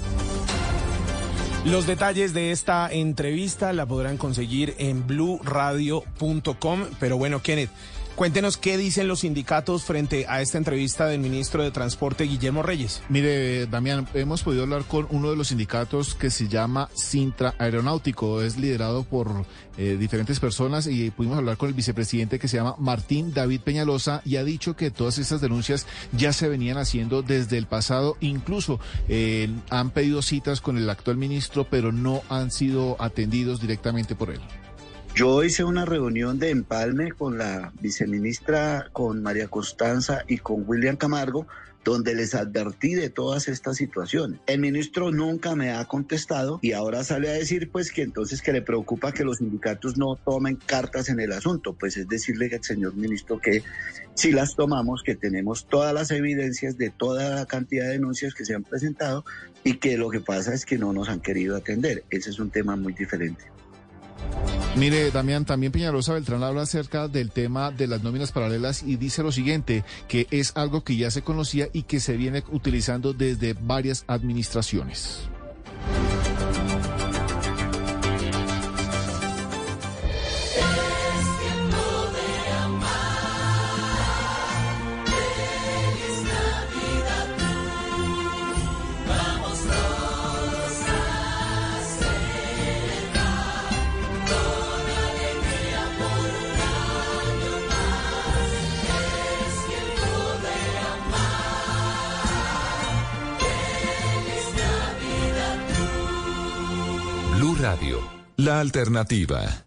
Los detalles de esta entrevista la podrán conseguir en bluradio.com. Pero bueno, Kenneth, cuéntenos qué dicen los sindicatos frente a esta entrevista del ministro de Transporte, Guillermo Reyes. Mire, Damián, hemos podido hablar con uno de los sindicatos que se llama Sintra Aeronáutico. Es liderado por eh, diferentes personas y pudimos hablar con el vicepresidente que se llama Martín David Peñalosa y ha dicho que todas estas denuncias ya se venían haciendo desde el pasado. Incluso eh, han pedido citas con el actual ministro, pero no han sido atendidos directamente por él. Yo hice una reunión de empalme con la viceministra, con María Constanza y con William Camargo, donde les advertí de todas estas situaciones. El ministro nunca me ha contestado y ahora sale a decir pues que entonces que le preocupa que los sindicatos no tomen cartas en el asunto, pues es decirle al señor ministro que si las tomamos, que tenemos todas las evidencias de toda la cantidad de denuncias que se han presentado y que lo que pasa es que no nos han querido atender. Ese es un tema muy diferente. Mire, Damián, también Peñalosa Beltrán habla acerca del tema de las nóminas paralelas y dice lo siguiente, que es algo que ya se conocía y que se viene utilizando desde varias administraciones. La alternativa.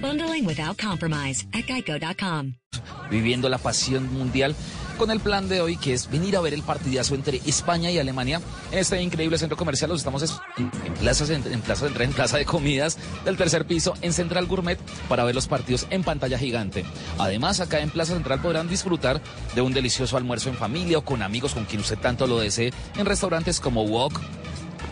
Bundling without compromise at geico.com. viviendo la pasión mundial con el plan de hoy que es venir a ver el partidazo entre España y Alemania en este increíble centro comercial. Los estamos en Plaza, en plaza, en plaza de comidas del tercer piso en Central Gourmet para ver los partidos en pantalla gigante. Además, acá en Plaza Central podrán disfrutar de un delicioso almuerzo en familia o con amigos con quien usted tanto lo desee en restaurantes como Wok,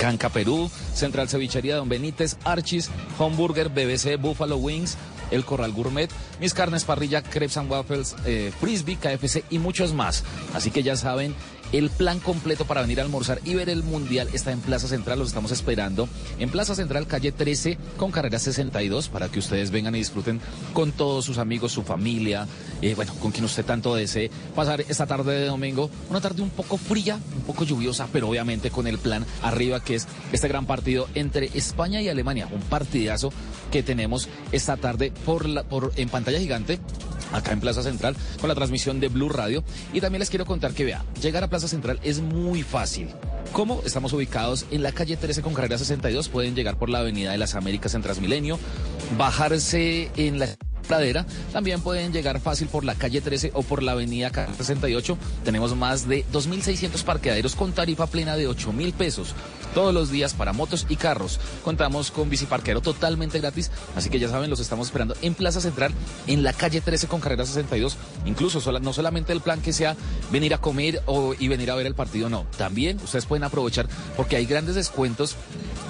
Canca Perú, Central Cevichería Don Benítez, Archis, Homburger, BBC, Buffalo Wings, El Corral Gourmet, Mis Carnes Parrilla, Crepes and Waffles, eh, Frisbee, KFC y muchos más. Así que ya saben, el plan completo para venir a almorzar y ver el Mundial está en Plaza Central, los estamos esperando. En Plaza Central, calle 13, con carrera 62, para que ustedes vengan y disfruten con todos sus amigos, su familia, eh, bueno, con quien usted tanto desee pasar esta tarde de domingo. Una tarde un poco fría, un poco lluviosa, pero obviamente con el plan arriba, que es este gran partido entre España y Alemania. Un partidazo que tenemos esta tarde por, en pantalla gigante acá en Plaza Central con la transmisión de Blue Radio. Y también les quiero contar que vea, llegar a Plaza Central es muy fácil. ¿Cómo? Estamos ubicados en la calle 13 con carrera 62. Pueden llegar por la Avenida de las Américas en Transmilenio, bajarse en la pradera. También pueden llegar fácil por la calle 13 o por la avenida 68. Tenemos más de 2.600 parqueaderos con tarifa plena de 8 mil pesos todos los días para motos y carros. Contamos con biciparquero totalmente gratis, así que ya saben, los estamos esperando en Plaza Central, en la calle 13 con carrera 62. Incluso no solamente el plan que sea venir a comer o, y venir a ver el partido, no. También ustedes pueden aprovechar porque hay grandes descuentos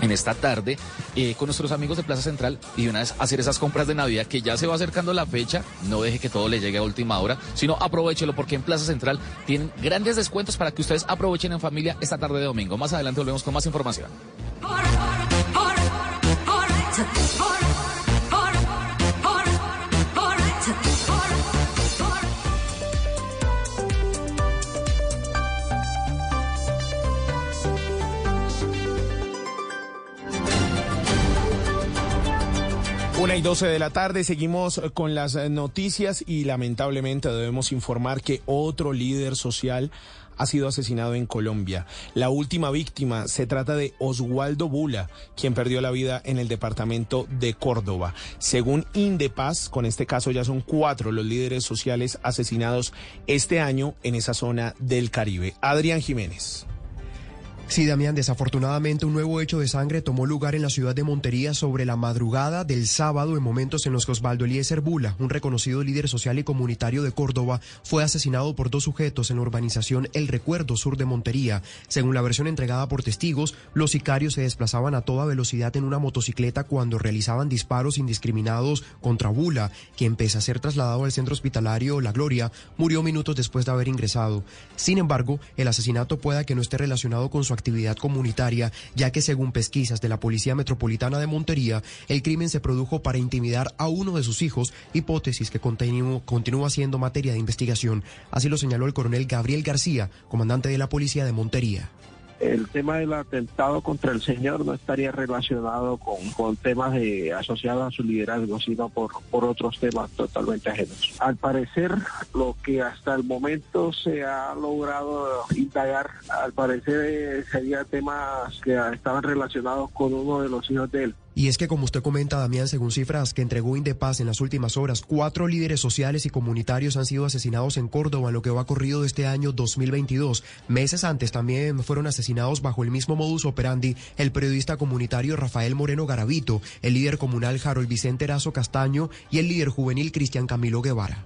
en esta tarde eh, con nuestros amigos de Plaza Central y una vez hacer esas compras de Navidad que ya se va acercando la fecha, no deje que todo le llegue a última hora, sino aprovechelo porque en Plaza Central tienen grandes descuentos para que ustedes aprovechen en familia esta tarde de domingo. Más adelante volvemos con más información. Una y doce de la tarde, seguimos con las noticias y lamentablemente debemos informar que otro líder social ha sido asesinado en Colombia. La última víctima se trata de Oswaldo Bula, quien perdió la vida en el departamento de Córdoba. Según Indepaz, con este caso ya son cuatro los líderes sociales asesinados este año en esa zona del Caribe. Adrián Jiménez. Sí, Damián, desafortunadamente un nuevo hecho de sangre tomó lugar en la ciudad de Montería sobre la madrugada del sábado en momentos en los que Osvaldo Eliezer Bula, un reconocido líder social y comunitario de Córdoba, fue asesinado por dos sujetos en la urbanización El Recuerdo Sur de Montería. Según la versión entregada por testigos, los sicarios se desplazaban a toda velocidad en una motocicleta cuando realizaban disparos indiscriminados contra Bula, quien pese a ser trasladado al centro hospitalario La Gloria, murió minutos después de haber ingresado. Sin embargo, el asesinato pueda que no esté relacionado con su actividad comunitaria, ya que según pesquisas de la Policía Metropolitana de Montería, el crimen se produjo para intimidar a uno de sus hijos, hipótesis que continúa siendo materia de investigación. Así lo señaló el coronel Gabriel García, comandante de la Policía de Montería el tema del atentado contra el señor no estaría relacionado con, con temas asociados a su liderazgo, sino por, por otros temas totalmente ajenos. Al parecer, lo que hasta el momento se ha logrado indagar, al parecer eh, sería temas que estaban relacionados con uno de los hijos de él. Y es que, como usted comenta, Damián, según cifras que entregó Indepaz en las últimas horas, cuatro líderes sociales y comunitarios han sido asesinados en Córdoba en lo que va corrido de este año 2022. Meses antes también fueron asesinados bajo el mismo modus operandi el periodista comunitario Rafael Moreno Garavito, el líder comunal Harold Vicente Erazo Castaño y el líder juvenil Cristian Camilo Guevara.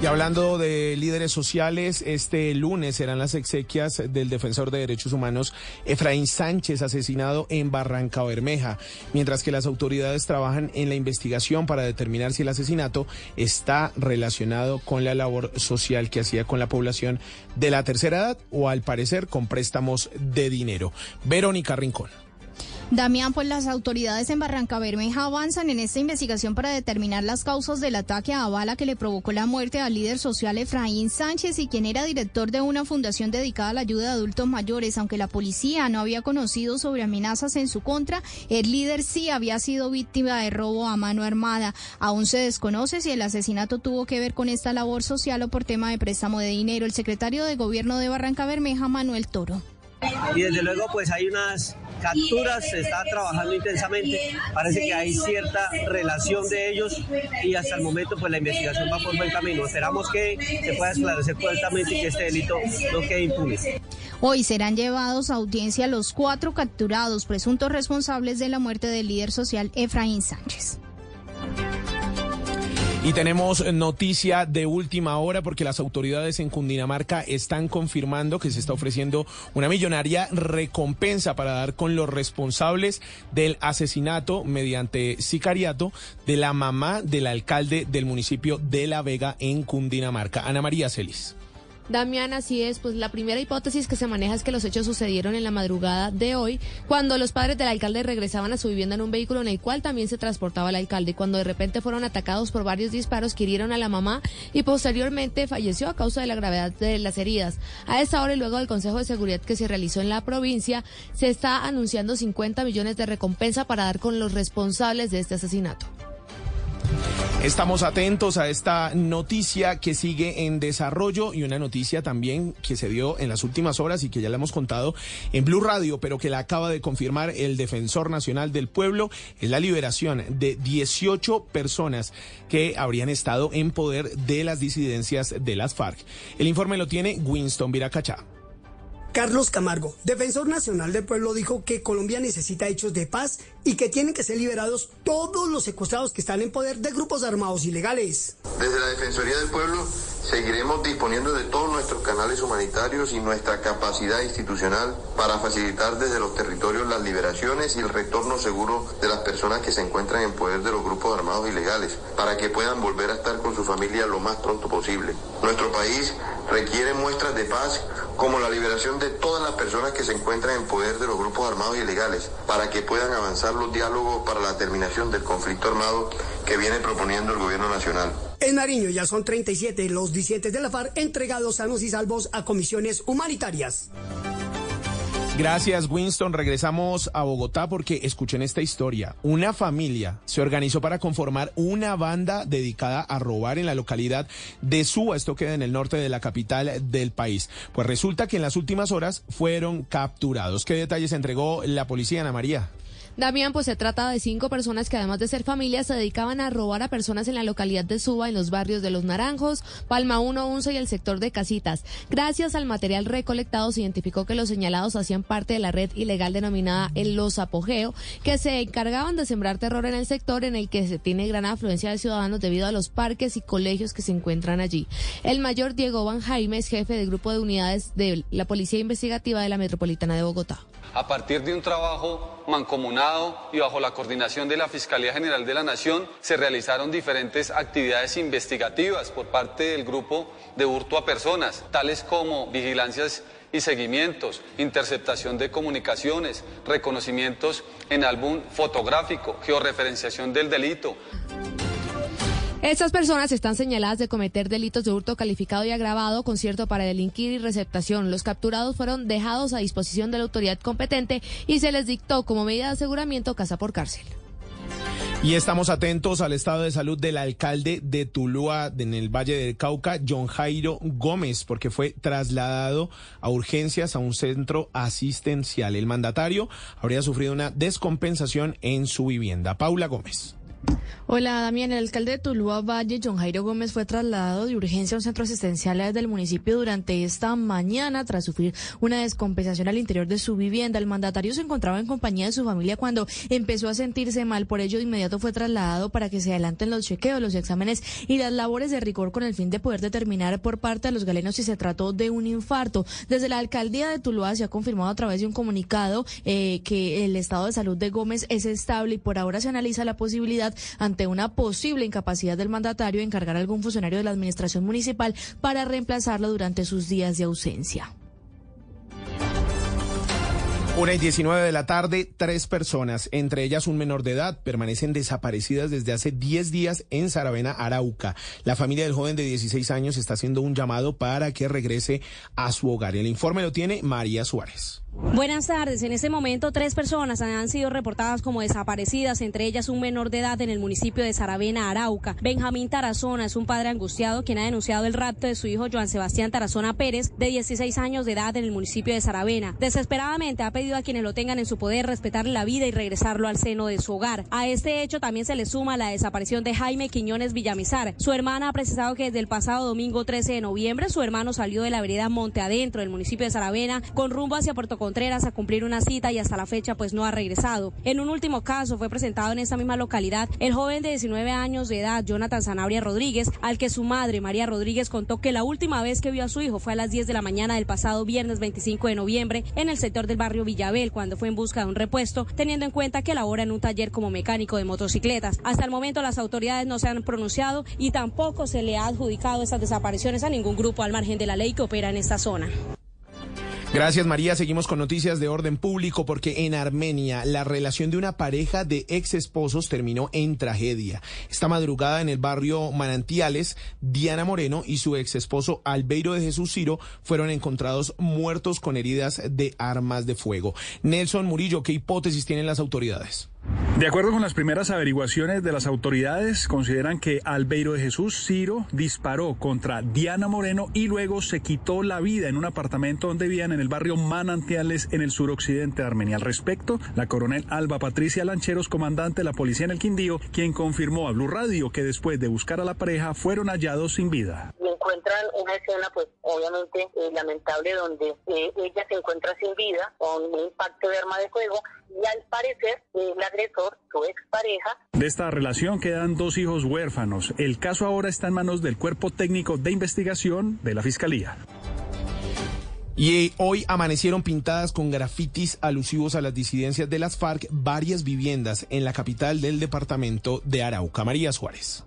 Y hablando de líderes sociales, este lunes serán las exequias del defensor de derechos humanos Efraín Sánchez, asesinado en Barranca Bermeja, mientras que las autoridades trabajan en la investigación para determinar si el asesinato está relacionado con la labor social que hacía con la población de la tercera edad o al parecer con préstamos de dinero. Verónica Rincón. Damián, pues las autoridades en Barranca Bermeja avanzan en esta investigación para determinar las causas del ataque a bala que le provocó la muerte al líder social Efraín Sánchez y quien era director de una fundación dedicada a la ayuda de adultos mayores. Aunque la policía no había conocido sobre amenazas en su contra, el líder sí había sido víctima de robo a mano armada. Aún se desconoce si el asesinato tuvo que ver con esta labor social o por tema de préstamo de dinero. El secretario de Gobierno de Barranca Bermeja, Manuel Toro. Y desde luego pues hay unas capturas, se está trabajando intensamente, parece que hay cierta relación de ellos y hasta el momento pues la investigación va por buen camino. Esperamos que se pueda esclarecer correctamente y que este delito no quede impune. Hoy serán llevados a audiencia los cuatro capturados presuntos responsables de la muerte del líder social Efraín Sánchez. Y tenemos noticia de última hora porque las autoridades en Cundinamarca están confirmando que se está ofreciendo una millonaria recompensa para dar con los responsables del asesinato mediante sicariato de la mamá del alcalde del municipio de La Vega en Cundinamarca, Ana María Celis. Damián, así es, pues la primera hipótesis que se maneja es que los hechos sucedieron en la madrugada de hoy, cuando los padres del alcalde regresaban a su vivienda en un vehículo en el cual también se transportaba el alcalde, cuando de repente fueron atacados por varios disparos que hirieron a la mamá y posteriormente falleció a causa de la gravedad de las heridas. A esta hora y luego del Consejo de Seguridad que se realizó en la provincia, se está anunciando 50 millones de recompensa para dar con los responsables de este asesinato. Estamos atentos a esta noticia que sigue en desarrollo y una noticia también que se dio en las últimas horas y que ya le hemos contado en Blue Radio, pero que la acaba de confirmar el Defensor Nacional del Pueblo, es la liberación de 18 personas que habrían estado en poder de las disidencias de las FARC. El informe lo tiene Winston Viracachá. Carlos Camargo, defensor nacional del pueblo, dijo que Colombia necesita hechos de paz y que tienen que ser liberados todos los secuestrados que están en poder de grupos armados ilegales. Desde la Defensoría del Pueblo seguiremos disponiendo de todos nuestros canales humanitarios y nuestra capacidad institucional para facilitar desde los territorios las liberaciones y el retorno seguro de las personas que se encuentran en poder de los grupos armados ilegales, para que puedan volver a estar con su familia lo más pronto posible. Nuestro país requiere muestras de paz como la liberación de todas las personas que se encuentran en poder de los grupos armados ilegales, para que puedan avanzar los diálogos para la terminación del conflicto armado que viene proponiendo el gobierno nacional. En Nariño ya son 37 los disidentes de la FARC entregados sanos y salvos a comisiones humanitarias. Gracias, Winston. Regresamos a Bogotá porque escuchen esta historia. Una familia se organizó para conformar una banda dedicada a robar en la localidad de Suba. Esto queda en el norte de la capital del país. Pues resulta que en las últimas horas fueron capturados. ¿Qué detalles entregó la policía, Ana María? Damián, pues se trata de cinco personas que además de ser familias se dedicaban a robar a personas en la localidad de Suba, en los barrios de Los Naranjos, Palma 1, 11 y el sector de Casitas. Gracias al material recolectado se identificó que los señalados hacían parte de la red ilegal denominada el Los Apogeo, que se encargaban de sembrar terror en el sector en el que se tiene gran afluencia de ciudadanos debido a los parques y colegios que se encuentran allí. El mayor Diego Van Jaime es jefe del grupo de unidades de la Policía Investigativa de la Metropolitana de Bogotá. A partir de un trabajo mancomunado y bajo la coordinación de la Fiscalía General de la Nación, se realizaron diferentes actividades investigativas por parte del grupo de hurto a personas, tales como vigilancias y seguimientos, interceptación de comunicaciones, reconocimientos en álbum fotográfico, georreferenciación del delito. Estas personas están señaladas de cometer delitos de hurto calificado y agravado, concierto para delinquir y receptación. Los capturados fueron dejados a disposición de la autoridad competente y se les dictó como medida de aseguramiento casa por cárcel. Y estamos atentos al estado de salud del alcalde de Tuluá, en el Valle del Cauca, John Jairo Gómez, porque fue trasladado a urgencias a un centro asistencial. El mandatario habría sufrido una descompensación en su vivienda. Paula Gómez. Hola, Damián. El alcalde de Tuluá Valle, John Jairo Gómez, fue trasladado de urgencia a un centro asistencial del municipio durante esta mañana tras sufrir una descompensación al interior de su vivienda. El mandatario se encontraba en compañía de su familia cuando empezó a sentirse mal. Por ello, de inmediato fue trasladado para que se adelanten los chequeos, los exámenes y las labores de rigor con el fin de poder determinar por parte de los galenos si se trató de un infarto. Desde la alcaldía de Tuluá se ha confirmado a través de un comunicado eh, que el estado de salud de Gómez es estable y por ahora se analiza la posibilidad ante una posible incapacidad del mandatario de encargar a algún funcionario de la administración municipal para reemplazarlo durante sus días de ausencia. Una y 19 de la tarde, tres personas, entre ellas un menor de edad, permanecen desaparecidas desde hace 10 días en Saravena, Arauca. La familia del joven de 16 años está haciendo un llamado para que regrese a su hogar. El informe lo tiene María Suárez. Buenas tardes. En este momento, tres personas han sido reportadas como desaparecidas, entre ellas un menor de edad en el municipio de Saravena, Arauca. Benjamín Tarazona es un padre angustiado quien ha denunciado el rapto de su hijo Joan Sebastián Tarazona Pérez, de 16 años de edad en el municipio de Saravena. Desesperadamente ha pedido a quienes lo tengan en su poder respetarle la vida y regresarlo al seno de su hogar. A este hecho también se le suma la desaparición de Jaime Quiñones Villamizar. Su hermana ha precisado que desde el pasado domingo 13 de noviembre su hermano salió de la vereda Monte Adentro del municipio de Saravena con rumbo hacia Puerto Contreras a cumplir una cita y hasta la fecha pues no ha regresado. En un último caso fue presentado en esta misma localidad el joven de 19 años de edad, Jonathan Sanabria Rodríguez, al que su madre, María Rodríguez, contó que la última vez que vio a su hijo fue a las 10 de la mañana del pasado viernes 25 de noviembre en el sector del barrio Villabel, cuando fue en busca de un repuesto, teniendo en cuenta que labora en un taller como mecánico de motocicletas. Hasta el momento las autoridades no se han pronunciado y tampoco se le ha adjudicado esas desapariciones a ningún grupo al margen de la ley que opera en esta zona. Gracias María. Seguimos con noticias de orden público porque en Armenia la relación de una pareja de ex esposos terminó en tragedia. Esta madrugada en el barrio Manantiales, Diana Moreno y su ex esposo Albeiro de Jesús Ciro fueron encontrados muertos con heridas de armas de fuego. Nelson Murillo, ¿qué hipótesis tienen las autoridades? De acuerdo con las primeras averiguaciones de las autoridades, consideran que Albeiro de Jesús Ciro disparó contra Diana Moreno y luego se quitó la vida en un apartamento donde vivían en el barrio Manantiales en el suroccidente de Armenia. Al respecto, la coronel Alba Patricia Lancheros, comandante de la policía en el Quindío, quien confirmó a Blue Radio que después de buscar a la pareja fueron hallados sin vida. Encuentran una escena, pues obviamente eh, lamentable, donde eh, ella se encuentra sin vida con un impacto de arma de fuego y al parecer el agresor, su expareja. De esta relación quedan dos hijos huérfanos. El caso ahora está en manos del cuerpo técnico de investigación de la Fiscalía. Y hoy amanecieron pintadas con grafitis alusivos a las disidencias de las FARC varias viviendas en la capital del departamento de Arauca. María Suárez.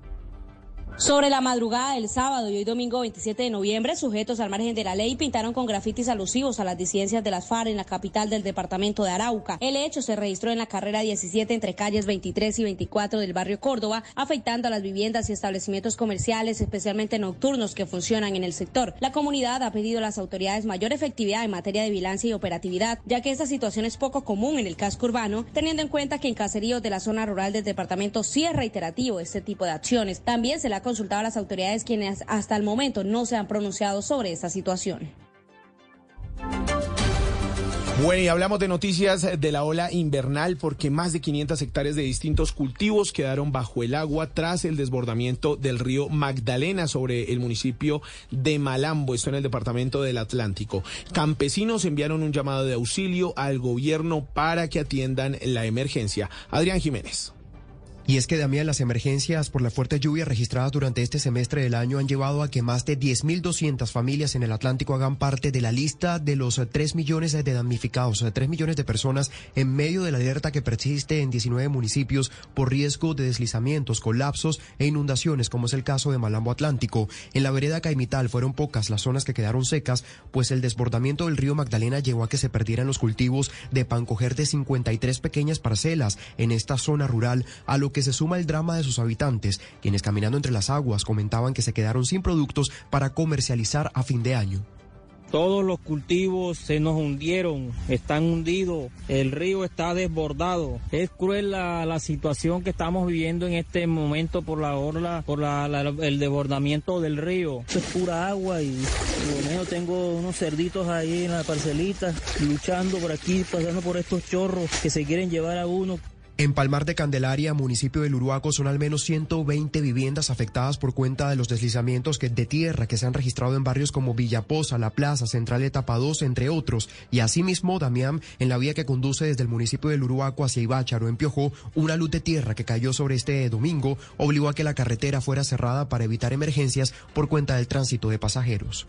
Sobre la madrugada del sábado y hoy domingo 27 de noviembre, sujetos al margen de la ley pintaron con grafitis alusivos a las disidencias de las FARC en la capital del departamento de Arauca. El hecho se registró en la carrera 17 entre calles 23 y 24 del barrio Córdoba, afectando a las viviendas y establecimientos comerciales, especialmente nocturnos que funcionan en el sector. La comunidad ha pedido a las autoridades mayor efectividad en materia de vigilancia y operatividad, ya que esta situación es poco común en el casco urbano, teniendo en cuenta que en caseríos de la zona rural del departamento sí es reiterativo este tipo de acciones. También se le consultado a las autoridades quienes hasta el momento no se han pronunciado sobre esta situación. Bueno, y hablamos de noticias de la ola invernal porque más de 500 hectáreas de distintos cultivos quedaron bajo el agua tras el desbordamiento del río Magdalena sobre el municipio de Malambo, esto en el departamento del Atlántico. Campesinos enviaron un llamado de auxilio al gobierno para que atiendan la emergencia. Adrián Jiménez. Y es que, Damián, las emergencias por la fuerte lluvia registradas durante este semestre del año han llevado a que más de 10.200 familias en el Atlántico hagan parte de la lista de los 3 millones de damnificados, de 3 millones de personas en medio de la alerta que persiste en 19 municipios por riesgo de deslizamientos, colapsos e inundaciones, como es el caso de Malambo Atlántico. En la vereda Caimital fueron pocas las zonas que quedaron secas, pues el desbordamiento del río Magdalena llevó a que se perdieran los cultivos de pancoger de 53 pequeñas parcelas en esta zona rural, a lo que se suma el drama de sus habitantes, quienes caminando entre las aguas comentaban que se quedaron sin productos para comercializar a fin de año. Todos los cultivos se nos hundieron, están hundidos, el río está desbordado. Es cruel la, situación que estamos viviendo en este momento por la orla, por el desbordamiento del río. es pura agua y lo menos tengo unos cerditos ahí en la parcelita, luchando por aquí, pasando por estos chorros que se quieren llevar a uno. En Palmar de Candelaria, municipio del Uruaco, son al menos 120 viviendas afectadas por cuenta de los deslizamientos de tierra que se han registrado en barrios como Villaposa, La Plaza, Central Etapa 2, entre otros. Y asimismo, Damián, en la vía que conduce desde el municipio del Uruaco hacia Ibácharo, en Piojó, una luz de tierra que cayó sobre este domingo obligó a que la carretera fuera cerrada para evitar emergencias por cuenta del tránsito de pasajeros.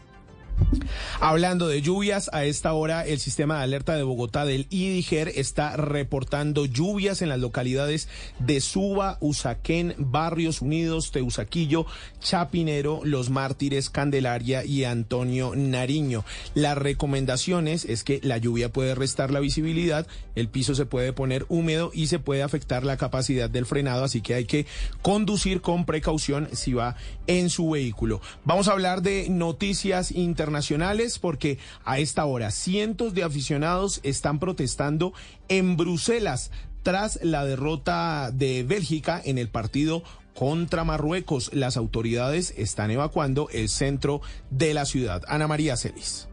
Hablando de lluvias, a esta hora el sistema de alerta de Bogotá del IDIGER está reportando lluvias en las localidades de Suba, Usaquén, Barrios Unidos, Teusaquillo, Chapinero, Los Mártires, Candelaria y Antonio Nariño. Las recomendaciones es que la lluvia puede restar la visibilidad, el piso se puede poner húmedo y se puede afectar la capacidad del frenado, así que hay que conducir con precaución si va en su vehículo. Vamos a hablar de noticias internacionales internacionales porque a esta hora cientos de aficionados están protestando en Bruselas tras la derrota de Bélgica en el partido contra Marruecos. Las autoridades están evacuando el centro de la ciudad. Ana María Celis.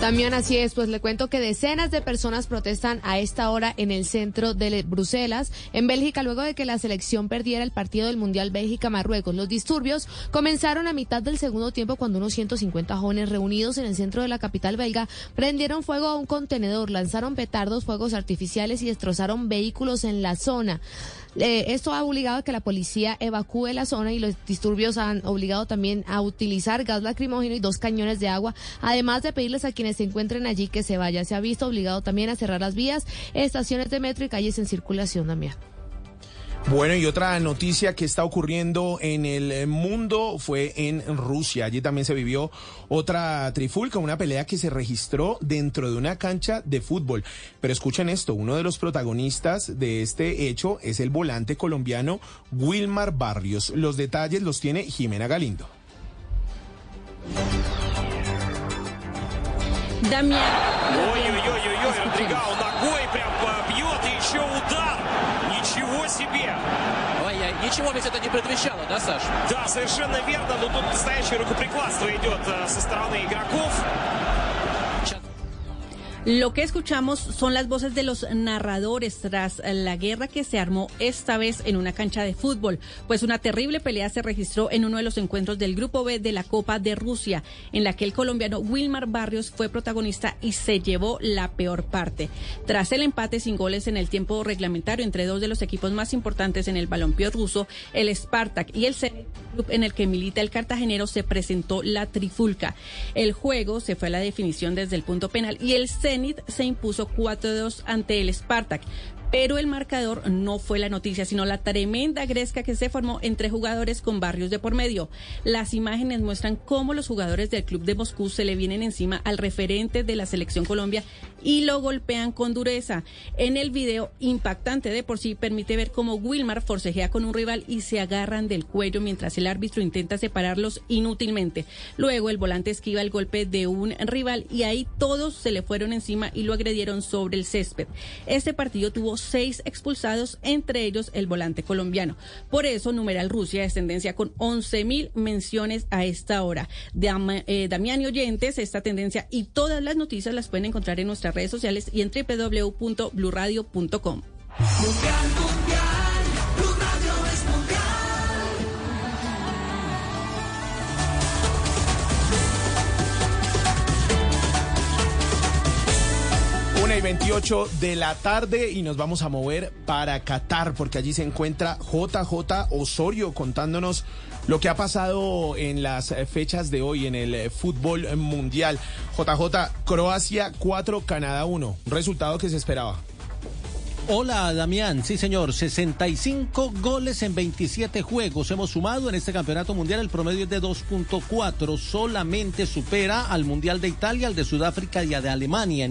También así es, pues le cuento que decenas de personas protestan a esta hora en el centro de Bruselas, en Bélgica, luego de que la selección perdiera el partido del Mundial Bélgica-Marruecos. Los disturbios comenzaron a mitad del segundo tiempo cuando unos 150 jóvenes reunidos en el centro de la capital belga prendieron fuego a un contenedor, lanzaron petardos, fuegos artificiales y destrozaron vehículos en la zona. Eh, esto ha obligado a que la policía evacúe la zona y los disturbios han obligado también a utilizar gas lacrimógeno y dos cañones de agua, además de pedirles a quienes se encuentren allí que se vayan. Se ha visto obligado también a cerrar las vías, estaciones de metro y calles en circulación también. Bueno, y otra noticia que está ocurriendo en el mundo fue en Rusia. Allí también se vivió otra trifulca, una pelea que se registró dentro de una cancha de fútbol. Pero escuchen esto, uno de los protagonistas de este hecho es el volante colombiano Wilmar Barrios. Los detalles los tiene Jimena Galindo. Damián. Ничего ведь это не предвещало, да, Саш? Да, совершенно верно, но тут настоящее рукоприкладство идет э, со стороны игроков. Lo que escuchamos son las voces de los narradores tras la guerra que se armó esta vez en una cancha de fútbol, pues una terrible pelea se registró en uno de los encuentros del Grupo B de la Copa de Rusia, en la que el colombiano Wilmar Barrios fue protagonista y se llevó la peor parte. Tras el empate sin goles en el tiempo reglamentario entre dos de los equipos más importantes en el balompié ruso, el Spartak y el Zenit, club en el que milita el cartagenero, se presentó la trifulca. El juego se fue a la definición desde el punto penal y el Zenit se impuso 4-2 ante el Spartak, pero el marcador no fue la noticia, sino la tremenda gresca que se formó entre jugadores con barrios de por medio. Las imágenes muestran cómo los jugadores del club de Moscú se le vienen encima al referente de la selección Colombia y lo golpean con dureza. En el video, impactante de por sí, permite ver cómo Wilmar forcejea con un rival y se agarran del cuello mientras el árbitro intenta separarlos inútilmente. Luego el volante esquiva el golpe de un rival y ahí todos se le fueron encima y lo agredieron sobre el césped. Este partido tuvo seis expulsados, entre ellos el volante colombiano. Por eso, numeral Rusia es tendencia con 11 mil menciones a esta hora. Eh, Damián y oyentes, esta tendencia y todas las noticias las pueden encontrar en nuestras redes sociales y en www.bluradio.com. y 28 de la tarde y nos vamos a mover para Qatar porque allí se encuentra JJ Osorio contándonos lo que ha pasado en las fechas de hoy en el fútbol mundial. JJ, Croacia 4, Canadá 1, resultado que se esperaba. Hola Damián, sí señor, 65 goles en 27 juegos hemos sumado en este campeonato mundial, el promedio es de 2.4, solamente supera al Mundial de Italia, al de Sudáfrica y al de Alemania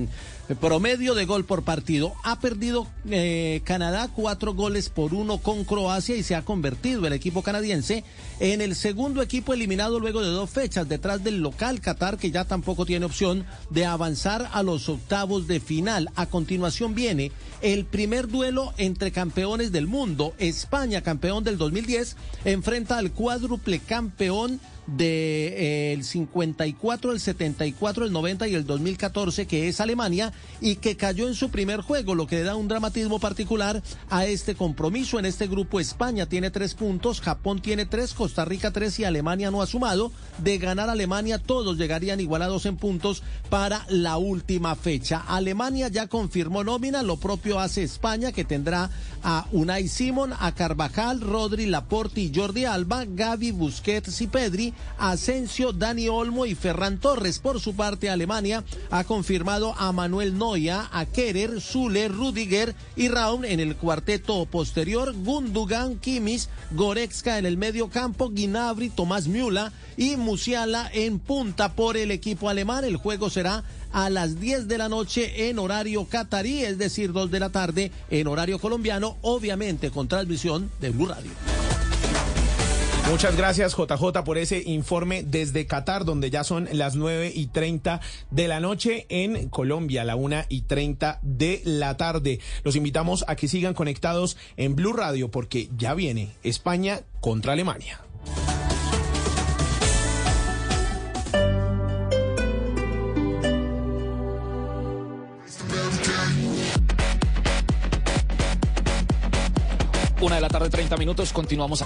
promedio de gol por partido. Ha perdido eh, Canadá cuatro goles por uno con Croacia y se ha convertido el equipo canadiense en el segundo equipo eliminado luego de dos fechas, detrás del local Qatar, que ya tampoco tiene opción de avanzar a los octavos de final. A continuación viene el primer duelo entre campeones del mundo. España, campeón del 2010, enfrenta al cuádruple campeón del de, eh, 54, el 74, el 90 y el 2014, que es Alemania, y que cayó en su primer juego, lo que da un dramatismo particular a este compromiso. En este grupo España tiene tres puntos, Japón tiene tres, Costa Rica tres y Alemania no ha sumado. De ganar Alemania, todos llegarían igualados en puntos para la última fecha. Alemania ya confirmó nómina, lo propio hace España, que tendrá a Unai Simón, a Carvajal, Rodri, Laporte y Jordi Alba, Gaby, Busquets y Pedri Asensio, Dani Olmo y Ferran Torres. Por su parte, Alemania ha confirmado a Manuel Noya, a Kerer, Zule, Rudiger y Raum en el cuarteto posterior, Gundugan, Kimis, Goretzka en el medio campo, Ginabri, Tomás Miula y Musiala en punta por el equipo alemán. El juego será a las 10 de la noche en horario catarí, es decir, 2 de la tarde en horario colombiano, obviamente con transmisión de Blue Radio. Muchas gracias JJ por ese informe desde Qatar, donde ya son las 9 y 30 de la noche en Colombia, la 1 y 30 de la tarde. Los invitamos a que sigan conectados en Blue Radio porque ya viene España contra Alemania. Una de la tarde, 30 minutos, continuamos.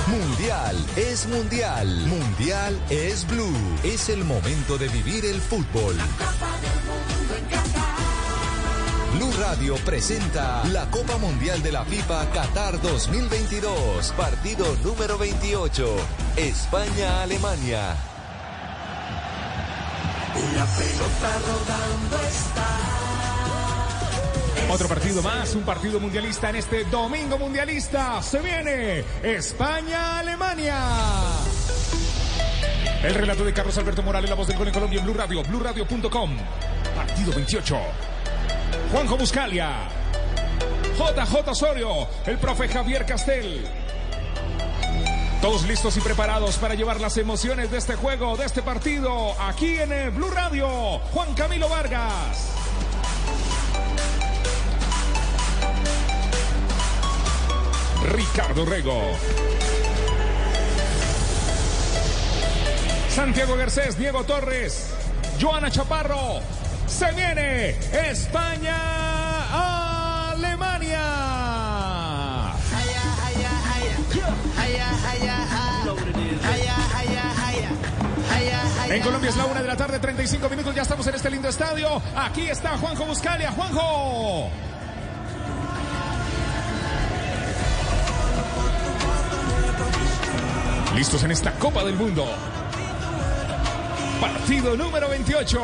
mundial. es mundial. Mundial es blue. Es el momento de vivir el fútbol. Blue Radio presenta la Copa Mundial de la FIFA Qatar 2022, partido número 28, España-Alemania. La pelota rodando está. Otro partido más, un partido mundialista en este domingo mundialista. Se viene España-Alemania. El relato de Carlos Alberto Morales, la voz del gol en Colombia en Blue Radio, BlueRadio.com. Partido 28. Juanjo Buscalia. JJ Osorio, el profe Javier Castel. Todos listos y preparados para llevar las emociones de este juego, de este partido, aquí en Blue Radio. Juan Camilo Vargas. Ricardo Rego. Santiago Garcés, Diego Torres, Joana Chaparro. Se viene España, Alemania. En Colombia es la una de la tarde, 35 minutos. Ya estamos en este lindo estadio. Aquí está Juanjo Buscalia. Juanjo. Listos en esta Copa del Mundo. Partido número 28.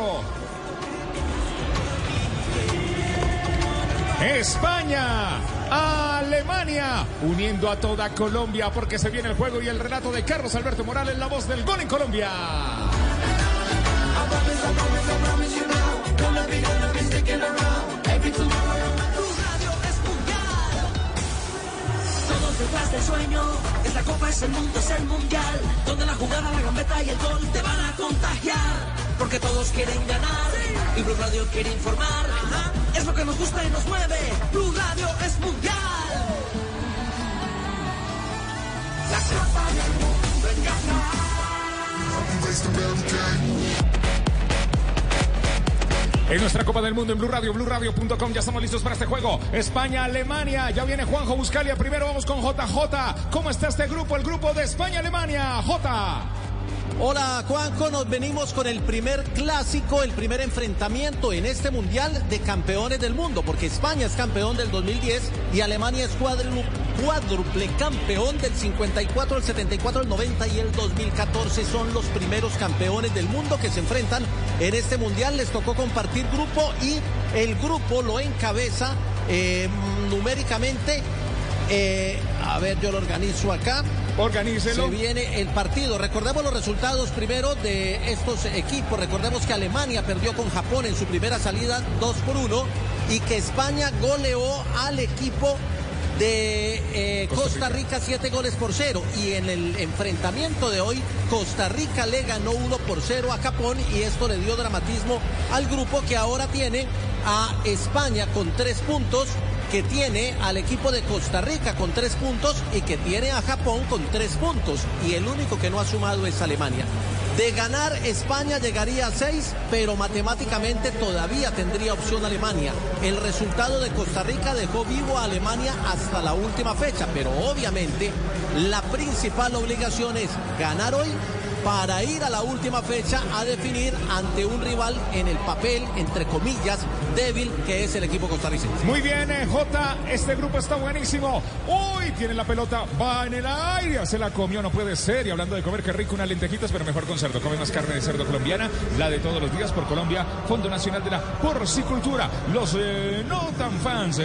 España, Alemania, uniendo a toda Colombia porque se viene el juego y el relato de Carlos Alberto Morales, la voz del gol en Colombia. Detrás del sueño, esta copa es el mundo, es el mundial, donde la jugada, la gambeta y el gol te van a contagiar, porque todos quieren ganar y Blue Radio quiere informar. Es lo que nos gusta y nos mueve. Blue Radio es mundial. La copa del mundo en En nuestra Copa del Mundo en Blue Radio, BlueRadio.com, ya estamos listos para este juego. España, Alemania, ya viene Juanjo Buscalia. Primero vamos con JJ. ¿Cómo está este grupo? El grupo de España, Alemania. J. Hola Juanjo, nos venimos con el primer clásico, el primer enfrentamiento en este Mundial de Campeones del Mundo, porque España es campeón del 2010 y Alemania es cuádruple, campeón del 54, el 74, el 90 y el 2014. Son los primeros campeones del mundo que se enfrentan en este Mundial. Les tocó compartir grupo y el grupo lo encabeza eh, numéricamente. Eh, a ver, yo lo organizo acá. Organícelo. Se viene el partido. Recordemos los resultados primero de estos equipos. Recordemos que Alemania perdió con Japón en su primera salida 2 por 1 y que España goleó al equipo de eh, Costa Rica 7 goles por 0 y en el enfrentamiento de hoy Costa Rica le ganó 1 por 0 a Japón y esto le dio dramatismo al grupo que ahora tiene a España con 3 puntos que tiene al equipo de Costa Rica con tres puntos y que tiene a Japón con tres puntos. Y el único que no ha sumado es Alemania. De ganar España llegaría a seis, pero matemáticamente todavía tendría opción Alemania. El resultado de Costa Rica dejó vivo a Alemania hasta la última fecha, pero obviamente la principal obligación es ganar hoy para ir a la última fecha a definir ante un rival en el papel, entre comillas, débil, que es el equipo costarricense. Muy bien, eh, J. Este grupo está buenísimo. Hoy tiene la pelota, va en el aire, se la comió, no puede ser. Y hablando de comer, qué rico, unas lentejitas, pero mejor con cerdo. Come más carne de cerdo colombiana, la de todos los días por Colombia, Fondo Nacional de la Porcicultura. Los eh, no tan fans.